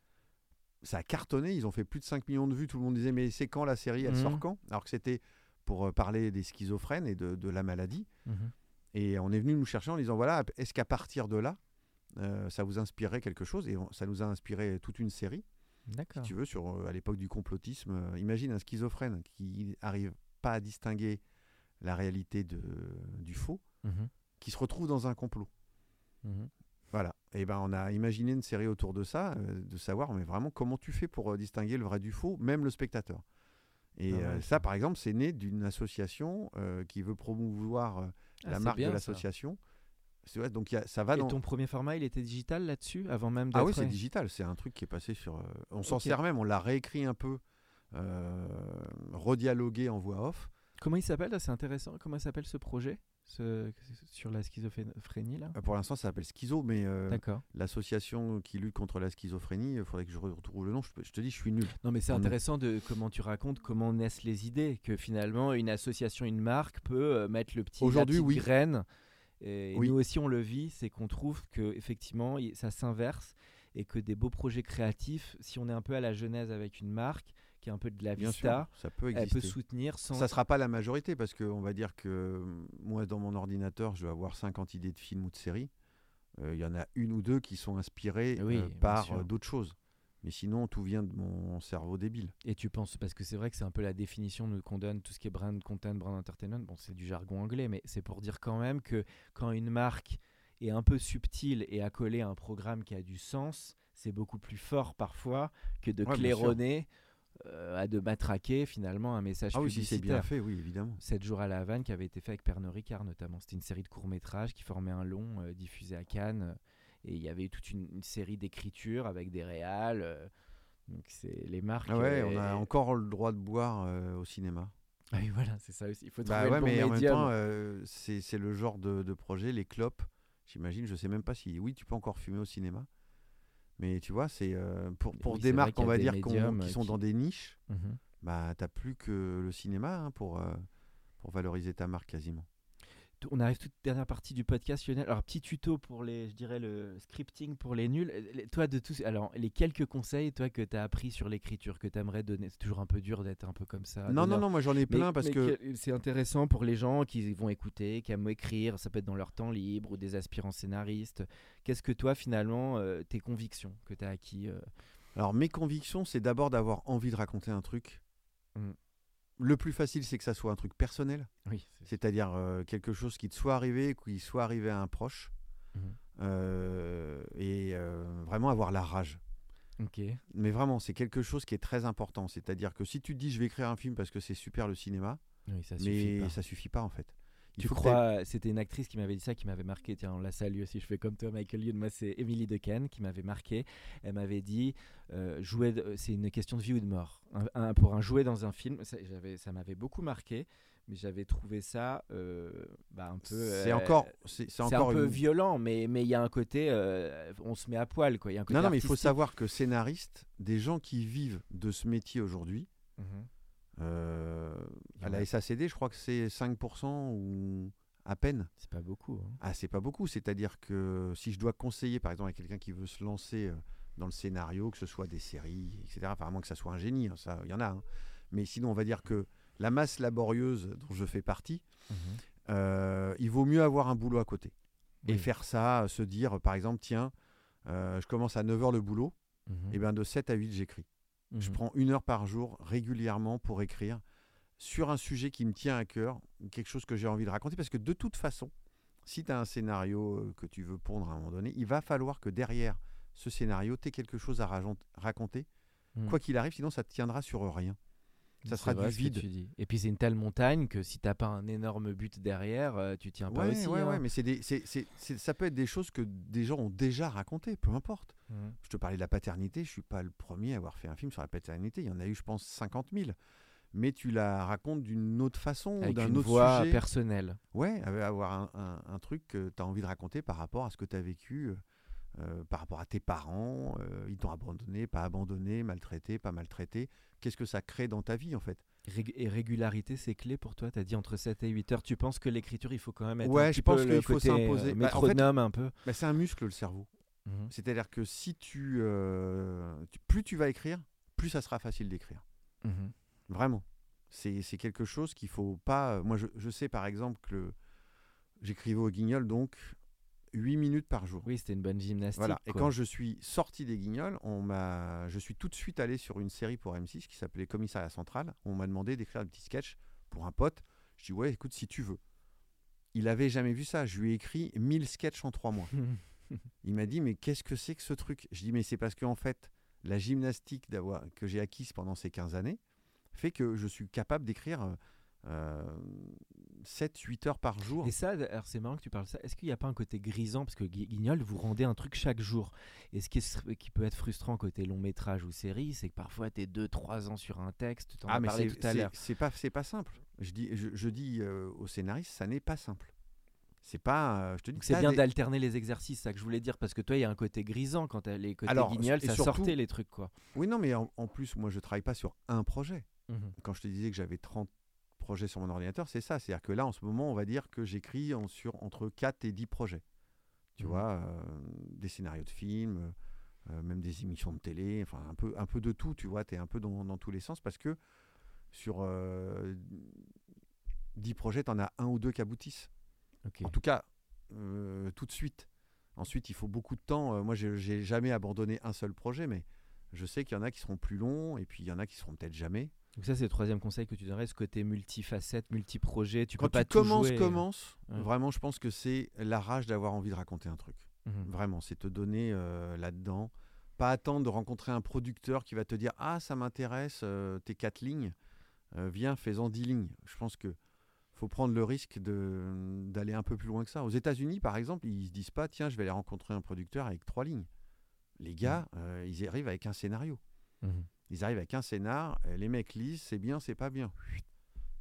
Ça a cartonné, ils ont fait plus de 5 millions de vues. Tout le monde disait, mais c'est quand la série Elle Mhm. sort quand? Alors que c'était pour euh, parler des schizophrènes et de, de la maladie. Mhm. Et on est venu nous chercher en disant voilà, est-ce qu'à partir de là, euh, ça vous inspirait quelque chose? Et on- ça nous a inspiré toute une série, si tu veux, sur euh, à l'époque du complotisme. Euh, imagine un schizophrène qui n'arrive pas à distinguer la réalité de, du faux, Mhm. qui se retrouve dans un complot. Mhm. Voilà. Et ben on a imaginé une série autour de ça, euh, de savoir mais vraiment comment tu fais pour euh, distinguer le vrai du faux, même le spectateur. Et Ah ouais, euh, ça. par exemple, c'est né d'une association qui veut promouvoir Ah, la marque bien, de l'association. Donc a- ça va Et dans. ton premier format, il était digital là-dessus, avant même. Ah oui, c'est digital. C'est un truc qui est passé sur. on s'en sert même. On l'a réécrit un peu, redialogué en voix off. Comment il s'appelle C'est intéressant. Comment s'appelle ce projet ce... sur la schizophrénie là? Euh, Pour l'instant, ça s'appelle Schizo, mais euh, l'association qui lutte contre la schizophrénie, il faudrait que je retrouve le nom. Je, te dis, je suis nul. Non, mais c'est intéressant de comment tu racontes comment naissent les idées, que finalement une association, une marque peut euh, mettre le petit Aujourd'hui, oui. graine. Et Oui. nous aussi, on le vit, c'est qu'on trouve que effectivement, ça s'inverse et que des beaux projets créatifs, si on est un peu à la genèse avec une marque qui est un peu de la Bien vista, sûr, ça peut elle exister. peut soutenir sans. Ça sera pas la majorité parce qu'on va dire que euh, moi, dans mon ordinateur, je dois avoir 50 idées de films ou de séries. Euh, Il y en a une ou deux qui sont inspirées Oui, euh, par d'autres choses. Mais sinon, tout vient de mon cerveau débile. Et tu penses, parce que c'est vrai que c'est un peu la définition qu'on donne, tout ce qui est brand content, brand entertainment, bon c'est du jargon anglais, mais c'est pour dire quand même que quand une marque est un peu subtile et accolée à un programme qui a du sens, c'est beaucoup plus fort parfois que de Ouais, claironner, euh, à de matraquer finalement un message Ah oui, si c'est bien publicitaire. fait, oui, évidemment. 7 jours à la Havane qui avait été fait avec Pernod Ricard notamment. C'était une série de courts-métrages qui formait un long euh, diffusé à Cannes. euh, et il y avait toute une, une série d'écritures avec des réals. euh, donc c'est les marques. Ah ouais, on a encore le droit de boire au cinéma. ah oui, voilà, c'est ça aussi. Il faut trouver Bah le ouais, bon mais en même médium. temps, c'est c'est le genre de, de projet, les clopes. J'imagine, je sais même pas si. Oui, tu peux encore fumer au cinéma. Mais tu vois, c'est euh, pour, pour Oui, des marques, on va dire, qui euh, sont qui- dans des niches. Mhm. bah t'as plus que le cinéma hein, pour, euh, pour valoriser ta marque quasiment. On arrive toute dernière partie du podcast, Lionel. Alors, petit tuto pour les, je dirais, le scripting pour les nuls. Euh, les- Toi, de tous, alors, les quelques conseils, toi, que tu as appris sur l'écriture, que tu aimerais donner, c'est toujours un peu dur d'être un peu comme ça. non, non, non, moi j'en ai Mais- plein parce mais que. c'est intéressant pour les gens qui vont écouter, qui aiment écrire, ça peut être dans leur temps libre ou des aspirants scénaristes. Qu'est-ce que toi, finalement, euh, tes convictions que tu as acquis euh, Alors mes convictions, c'est d'abord d'avoir envie de raconter un truc. Mm. Le plus facile, c'est que ça soit un truc personnel, Oui, c'est-à-dire euh, quelque chose qui te soit arrivé, qui soit arrivé à un proche, Mhm. euh, et euh, vraiment avoir la rage. Ok. Mais vraiment, c'est quelque chose qui est très important. C'est-à-dire que si tu te dis je vais écrire un film parce que c'est super le cinéma, Oui, ça suffit mais pas. ça suffit pas en fait. Il Tu crois, c'était une actrice qui m'avait dit ça, qui m'avait marqué. Tiens, on la salue aussi. Je fais comme toi, Michael Youn. Moi, c'est Emily Dequesne qui m'avait marqué. Elle m'avait dit, euh, jouer, c'est une question de vie ou de mort. Un- un- pour un jouet dans un film, ça, ça m'avait beaucoup marqué, mais j'avais trouvé ça euh, bah, un peu. C'est euh, encore, c'est encore un peu une- violent, mais mais il y a un côté, on se met à poil, quoi. Il y a un côté Non, non, mais il faut savoir que scénariste, des gens qui vivent de ce métier aujourd'hui, Mhm. Euh, à en la a- SACD, je crois que c'est 5% ou à peine. C'est pas beaucoup. hein. Ah, c'est pas beaucoup. C'est-à-dire que si je dois conseiller, par exemple, à quelqu'un qui veut se lancer euh, dans le scénario, que ce soit des séries, etc., moins que ça soit un génie, hein, ça, il y en a. hein. Mais sinon, on va dire que la masse laborieuse dont je fais partie, Mhm. euh, il vaut mieux avoir un boulot à côté. Et faire ça, euh, se dire, par exemple, tiens, euh, je commence à 9h le boulot, Mhm. et bien de 7 à 8, j'écris. Je Mhm. prends une heure par jour régulièrement pour écrire sur un sujet qui me tient à cœur, quelque chose que j'ai envie de raconter. Parce que de toute façon, si tu as un scénario euh, que tu veux pondre à un moment donné, il va falloir que derrière ce scénario, tu aies quelque chose à raconter. Mhm. Quoi qu'il arrive, sinon ça te tiendra sur rien. Ça sera du vide. tu dis. Et puis c'est une telle montagne que si t'as pas un énorme but derrière, euh, tu tiens pas Ouais, aussi. ouais, hein. ouais, mais c'est des, c'est- c'est- c'est- ça peut être des choses que des gens ont déjà racontées, peu importe. Mhm. Je te parlais de la paternité, je suis pas le premier à avoir fait un film sur la paternité. Il y en a eu, je pense, 50 000. Mais tu la racontes d'une autre façon, Avec d'un une autre voix sujet. personnelle. Ouais, avoir un, un- un truc que tu as envie de raconter par rapport à ce que tu as vécu, euh, par rapport à tes parents. euh, ils t'ont abandonné, pas abandonné, maltraité, pas maltraité. Qu'est-ce que ça crée dans ta vie, en fait? Et régularité, c'est clé pour toi? Tu as dit entre 7 et 8 heures. Tu penses que l'écriture, il faut quand même être Ouais, un je petit pense peu le qu'il faut euh, s'imposer. Bah, en fait- un peu. Bah, C'est un muscle, le cerveau. Mhm. C'est-à-dire que si tu, euh, Plus tu vas écrire, plus ça sera facile d'écrire. Mhm. Vraiment. C'est c'est quelque chose qu'il faut pas. Moi, je, je sais par exemple que j'écrivais au Guignol, donc 8 minutes par jour. Oui, c'était une bonne gymnastique. Voilà. Et quoi. quand je suis sorti des Guignols, on m'a, je suis tout de suite allé sur une série pour M6 qui s'appelait Commissariat Central. On m'a demandé d'écrire un petit sketch pour un pote. Je dis ouais, écoute, si tu veux. Il avait jamais vu ça. Je lui ai écrit 1000 sketchs en 3 mois. Il m'a dit mais qu'est-ce que c'est que ce truc? Je dis mais c'est parce qu'en fait la gymnastique d'avoir que j'ai acquise pendant ces 15 années fait que je suis capable d'écrire euh, 7-8 heures par jour. Et ça, alors c'est marrant que tu parles de ça. Est-ce qu'il n'y a pas un côté grisant? Parce que Gui- Guignol, vous rendez un truc chaque jour. Et ce qui, est- qui peut être frustrant côté long métrage ou série, c'est que parfois tu es 2-3 ans sur un texte. Tu en Ah as mais parlé c'est tout à l'heure. c'est pas pas simple. Je dis je, je dis euh, aux scénaristes ça n'est pas simple. C'est pas euh, je te dis c'est bien des- d'alterner les exercices, c'est ça que je voulais dire. Parce que toi, il y a un côté grisant quand les côtés Alors, Guignol, ça surtout- sortait les trucs quoi. Oui non mais en, en plus moi je travaille pas sur un projet. Mhm. Quand je te disais que j'avais 30 projets sur mon ordinateur, c'est ça, c'est-à-dire que là en ce moment, on va dire que j'écris en- sur entre 4 et 10 projets. Tu Mhm. vois, euh, des scénarios de films, euh, même des émissions de télé, enfin un peu, un peu de tout, tu vois, tu es un peu dans, dans tous les sens parce que sur euh, 10 projets, tu en as un ou deux qui aboutissent. En tout cas, euh, tout de suite. Ensuite, il faut beaucoup de temps. Euh, moi, j'ai jamais abandonné un seul projet, mais je sais qu'il y en a qui seront plus longs et puis il y en a qui seront peut-être jamais. Donc ça, c'est le troisième conseil que tu donnerais, ce côté multifacette, multiprojet. Tu Quand peux pas tu tout commences, jouer. commence. Ouais. Vraiment, je pense que c'est la rage d'avoir envie de raconter un truc. Mhm. Vraiment, c'est te donner euh, là-dedans. Pas attendre de rencontrer un producteur qui va te dire Ah, ça m'intéresse, euh, tes quatre lignes. Euh, viens, fais-en dix lignes. Je pense que faut prendre le risque d'aller un peu plus loin que ça. Aux États-Unis, par exemple, ils se disent pas Tiens, je vais aller rencontrer un producteur avec trois lignes. Les gars, euh, ils arrivent avec un scénario. Mhm. Ils arrivent avec un scénar, euh, les mecs lisent, c'est bien, c'est pas bien.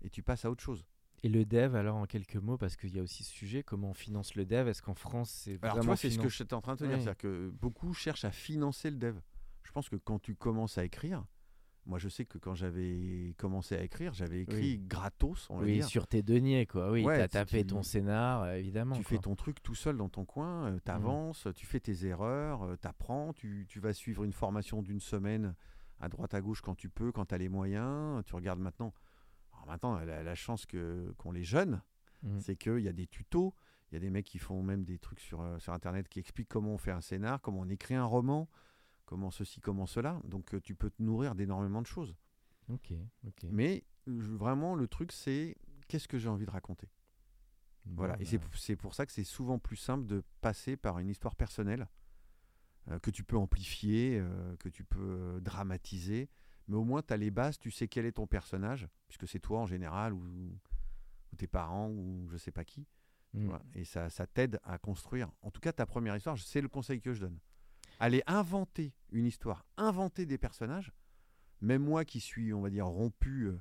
Et tu passes à autre chose. Et le dev, alors en quelques mots, parce qu'il y a aussi ce sujet, comment on finance le dev Est-ce qu'en France, c'est Alors, vraiment tu vois, c'est ce que j'étais en train de te dire. Oui. C'est-à-dire que beaucoup cherchent à financer le dev. Je pense que quand tu commences à écrire, moi je sais que quand j'avais commencé à écrire, j'avais écrit Oui. gratos, on va Oui, dire. sur tes deniers, quoi. Oui, Ouais, t'as tu- tapé tu- ton scénar, euh, évidemment. Tu quoi. fais ton truc tout seul dans ton coin, tu avances, tu fais tes erreurs, tu apprends, tu, tu vas suivre une formation d'une semaine à droite à gauche quand tu peux, quand tu as les moyens. Tu regardes maintenant. Alors maintenant, la, la chance que, qu'ont les jeunes, Mhm. c'est qu'il y a des tutos, il y a des mecs qui font même des trucs sur, euh, sur Internet qui expliquent comment on fait un scénar, comment on écrit un roman, comment ceci, comment cela. Donc euh, tu peux te nourrir d'énormément de choses. Ok. Mais je- vraiment, le truc, c'est qu'est-ce que j'ai envie de raconter? Voilà. Et c'est bah, c'est pour ça que c'est souvent plus simple de passer par une histoire personnelle que tu peux amplifier, euh, que tu peux euh, dramatiser. Mais au moins, tu as les bases, tu sais quel est ton personnage, puisque c'est toi en général, ou, ou tes parents, ou je sais pas qui. mm. Et ça, ça t'aide à construire. En tout cas, ta première histoire, c'est le conseil que je donne. Aller inventer une histoire, inventer des personnages. Même moi qui suis, on va dire, rompu euh,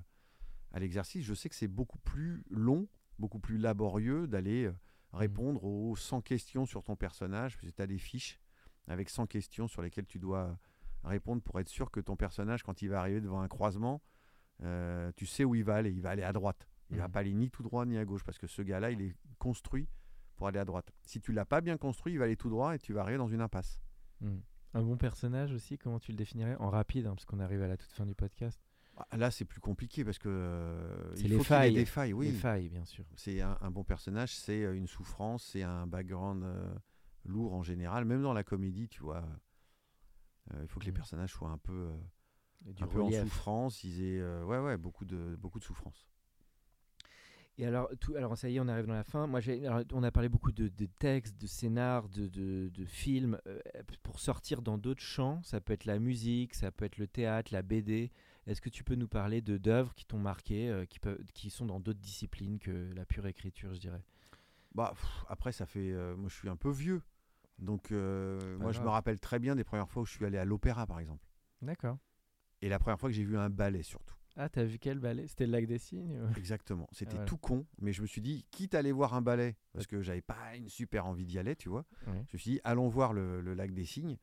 à l'exercice, je sais que c'est beaucoup plus long, beaucoup plus laborieux d'aller euh, répondre aux 100 questions sur ton personnage, parce que tu as des fiches avec 100 questions sur lesquelles tu dois répondre pour être sûr que ton personnage, quand il va arriver devant un croisement, euh, tu sais où il va aller. Il va aller à droite. Il va Mhm. pas aller ni tout droit ni à gauche, parce que ce gars-là, il est construit pour aller à droite. Si tu l'as pas bien construit, il va aller tout droit et tu vas arriver dans une impasse. Mm. Un bon personnage aussi, comment tu le définirais En rapide, hein, parce qu'on arrive à la toute fin du podcast. Ah, Là, c'est plus compliqué parce que euh, C'est il les faut qu'il ait failles. des failles. Oui, Les failles, bien sûr. c'est un, un bon personnage, c'est euh, une souffrance, c'est un background euh, lourd en général, même dans la comédie, tu vois. euh, il faut que les personnages soient un peu, euh, du un peu en souffrance. Ils aient, euh, ouais, ouais, beaucoup de, beaucoup de souffrance. Et alors, tout, alors, ça y est, on arrive dans la fin. Moi, alors, on a parlé beaucoup de, de textes, de scénars, de, de, de films. Pour sortir dans d'autres champs, ça peut être la musique, ça peut être le théâtre, la BD. Est-ce que tu peux nous parler de d'œuvres qui t'ont marqué, qui, peuvent, qui sont dans d'autres disciplines que la pure écriture, je dirais? Bah, pff, après, ça fait. moi, je suis un peu vieux. Donc, euh, moi, je me rappelle très bien des premières fois où je suis allé à l'opéra, par exemple. D'accord. Et la première fois que j'ai vu un ballet, surtout. Ah, t'as vu quel ballet? C'était le lac des Cygnes ou- Exactement. C'était ouais. tout con, mais je me suis dit, quitte à aller voir un ballet, parce que j'avais pas une super envie d'y aller, tu vois. Je me suis dit, allons voir le, le lac des Cygnes.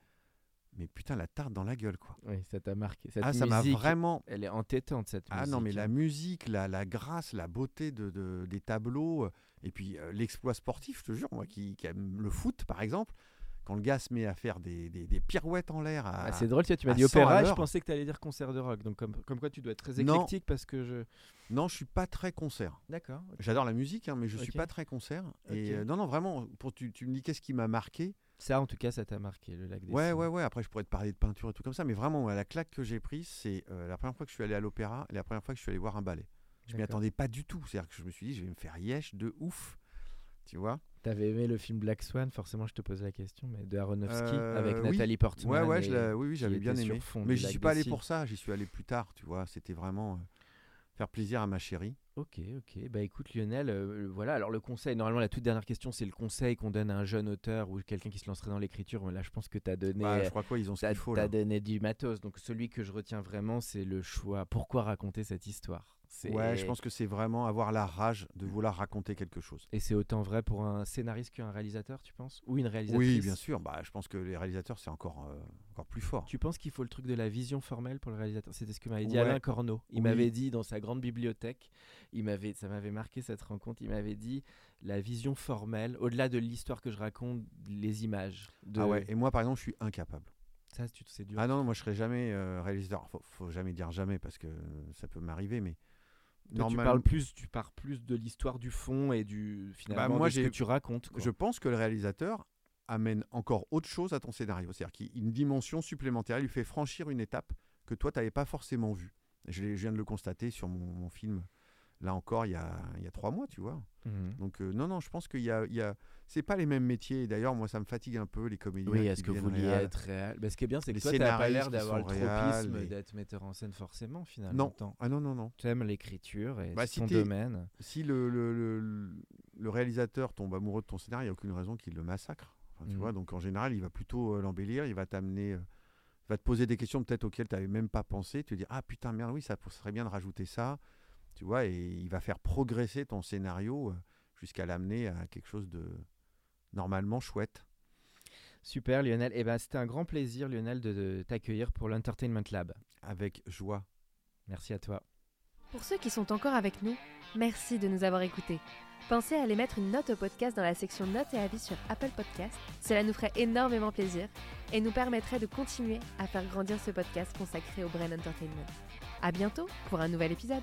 Mais putain, la tarte dans la gueule, quoi. Oui, ça t'a marqué. Cette ah, ça m'a vraiment. Elle est entêtante, cette Ah musique. non, mais la hein. musique, la, la grâce, la beauté de, de- des tableaux, et puis euh, l'exploit sportif, je te jure, moi qui, qui aime le foot, par exemple, quand le gars se met à faire des, des- des pirouettes en l'air. Ah, c'est drôle, tu vois, tu m'as dit 100 à opéra, je pensais que tu allais dire concert de rock. Donc, comme, comme quoi, tu dois être très Non. éclectique parce que je. Non, je suis pas très concert. D'accord. J'adore la musique, hein, mais je suis Ok. pas très concert. Et euh, non, non, vraiment, pour, tu, tu me dis qu'est-ce qui m'a marqué. Ça, en tout cas, ça t'a marqué, le lac des Ouais, ouais, ouais. Après, je pourrais te parler de peinture et tout comme ça, mais vraiment, la claque que j'ai prise, c'est euh, la première fois que je suis allé à l'opéra et la première fois que je suis allé voir un ballet. Je m'y attendais pas du tout. C'est-à-dire que je me suis dit, je vais me faire yesh de ouf. Tu vois? T'avais aimé le film Black Swan, forcément, je te pose la question, mais de Aronofsky Euh, avec oui. Nathalie Portman. Ouais, ouais, et- je l'ai- oui, oui, j'avais bien aimé. fond Mais j'y suis pas allé pour ça, j'y suis allé plus tard, tu vois. C'était vraiment euh, faire plaisir à ma chérie. Ok, ok. Bah écoute Lionel, euh, voilà. Alors le conseil, normalement la toute dernière question, c'est le conseil qu'on donne à un jeune auteur ou quelqu'un qui se lancerait dans l'écriture. Mais Là, je pense que tu as donné, Bah, je crois quoi, ils ont ce qu'il faut là. donné du matos. Donc celui que je retiens vraiment, c'est le choix. Pourquoi raconter cette histoire? Ouais, je pense que c'est vraiment avoir la rage de vouloir raconter quelque chose. Et c'est autant vrai pour un scénariste qu'un réalisateur, tu penses? Ou une réalisatrice? Oui, bien sûr. Bah, je pense que les réalisateurs, c'est encore, euh, encore plus fort. Tu penses qu'il faut le truc de la vision formelle pour le réalisateur? C'était ce que m'avait dit Ouais. Alain Corneau. Il Oui. m'avait dit dans sa grande bibliothèque, il m'avait, ça m'avait marqué cette rencontre, il m'avait dit la vision formelle, au-delà de l'histoire que je raconte, les images. De... Ah ouais, et moi, par exemple, je suis incapable. Ça, c'est dur. Ah non, moi, je serai jamais euh, réalisateur. Faut, faut jamais dire jamais parce que ça peut m'arriver, mais. Tu parles plus, tu pars plus de l'histoire du fond et du finalement Bah, moi, de ce que tu racontes. quoi. Je pense que le réalisateur amène encore autre chose à ton scénario. C'est-à-dire qu'une dimension supplémentaire, il lui fait franchir une étape que toi, tu n'avais pas forcément vue. Je, viens de le constater sur mon, mon film, là encore, il y a, il y a trois mois, tu vois. Mhm. Donc, euh, non, non, je pense qu'il y a. Il y a c'est pas les mêmes métiers. D'ailleurs, moi, ça me fatigue un peu, les comédiens. Oui, est-ce que vous vouliez être réel bah, Ce qui est bien, c'est que Les toi, tu n'as pas l'air d'avoir le tropisme et- d'être metteur en scène forcément, finalement. Non. Ah non, non, non. Tu aimes l'écriture et Bah, c'est si ton domaine. Si le, le, le- le réalisateur tombe amoureux de ton scénario, il n'y a aucune raison qu'il le massacre. Enfin, tu Mhm. vois, donc en général, il va plutôt euh, l'embellir, il va t'amener, euh, il va te poser des questions peut-être auxquelles tu n'avais même pas pensé. Tu te dis ah putain merde oui ça serait bien de rajouter ça, tu vois, et il va faire progresser ton scénario euh, jusqu'à l'amener à quelque chose de normalement chouette. Super Lionel. Et ben c'était un grand plaisir Lionel de, de t'accueillir pour l'Entertainment Lab. Avec joie. Merci à toi. Pour ceux qui sont encore avec nous, merci de nous avoir écoutés. Pensez à aller mettre une note au podcast dans la section notes et avis sur Apple Podcast. Cela nous ferait énormément plaisir et nous permettrait de continuer à faire grandir ce podcast consacré au Brain Entertainment. À bientôt pour un nouvel épisode.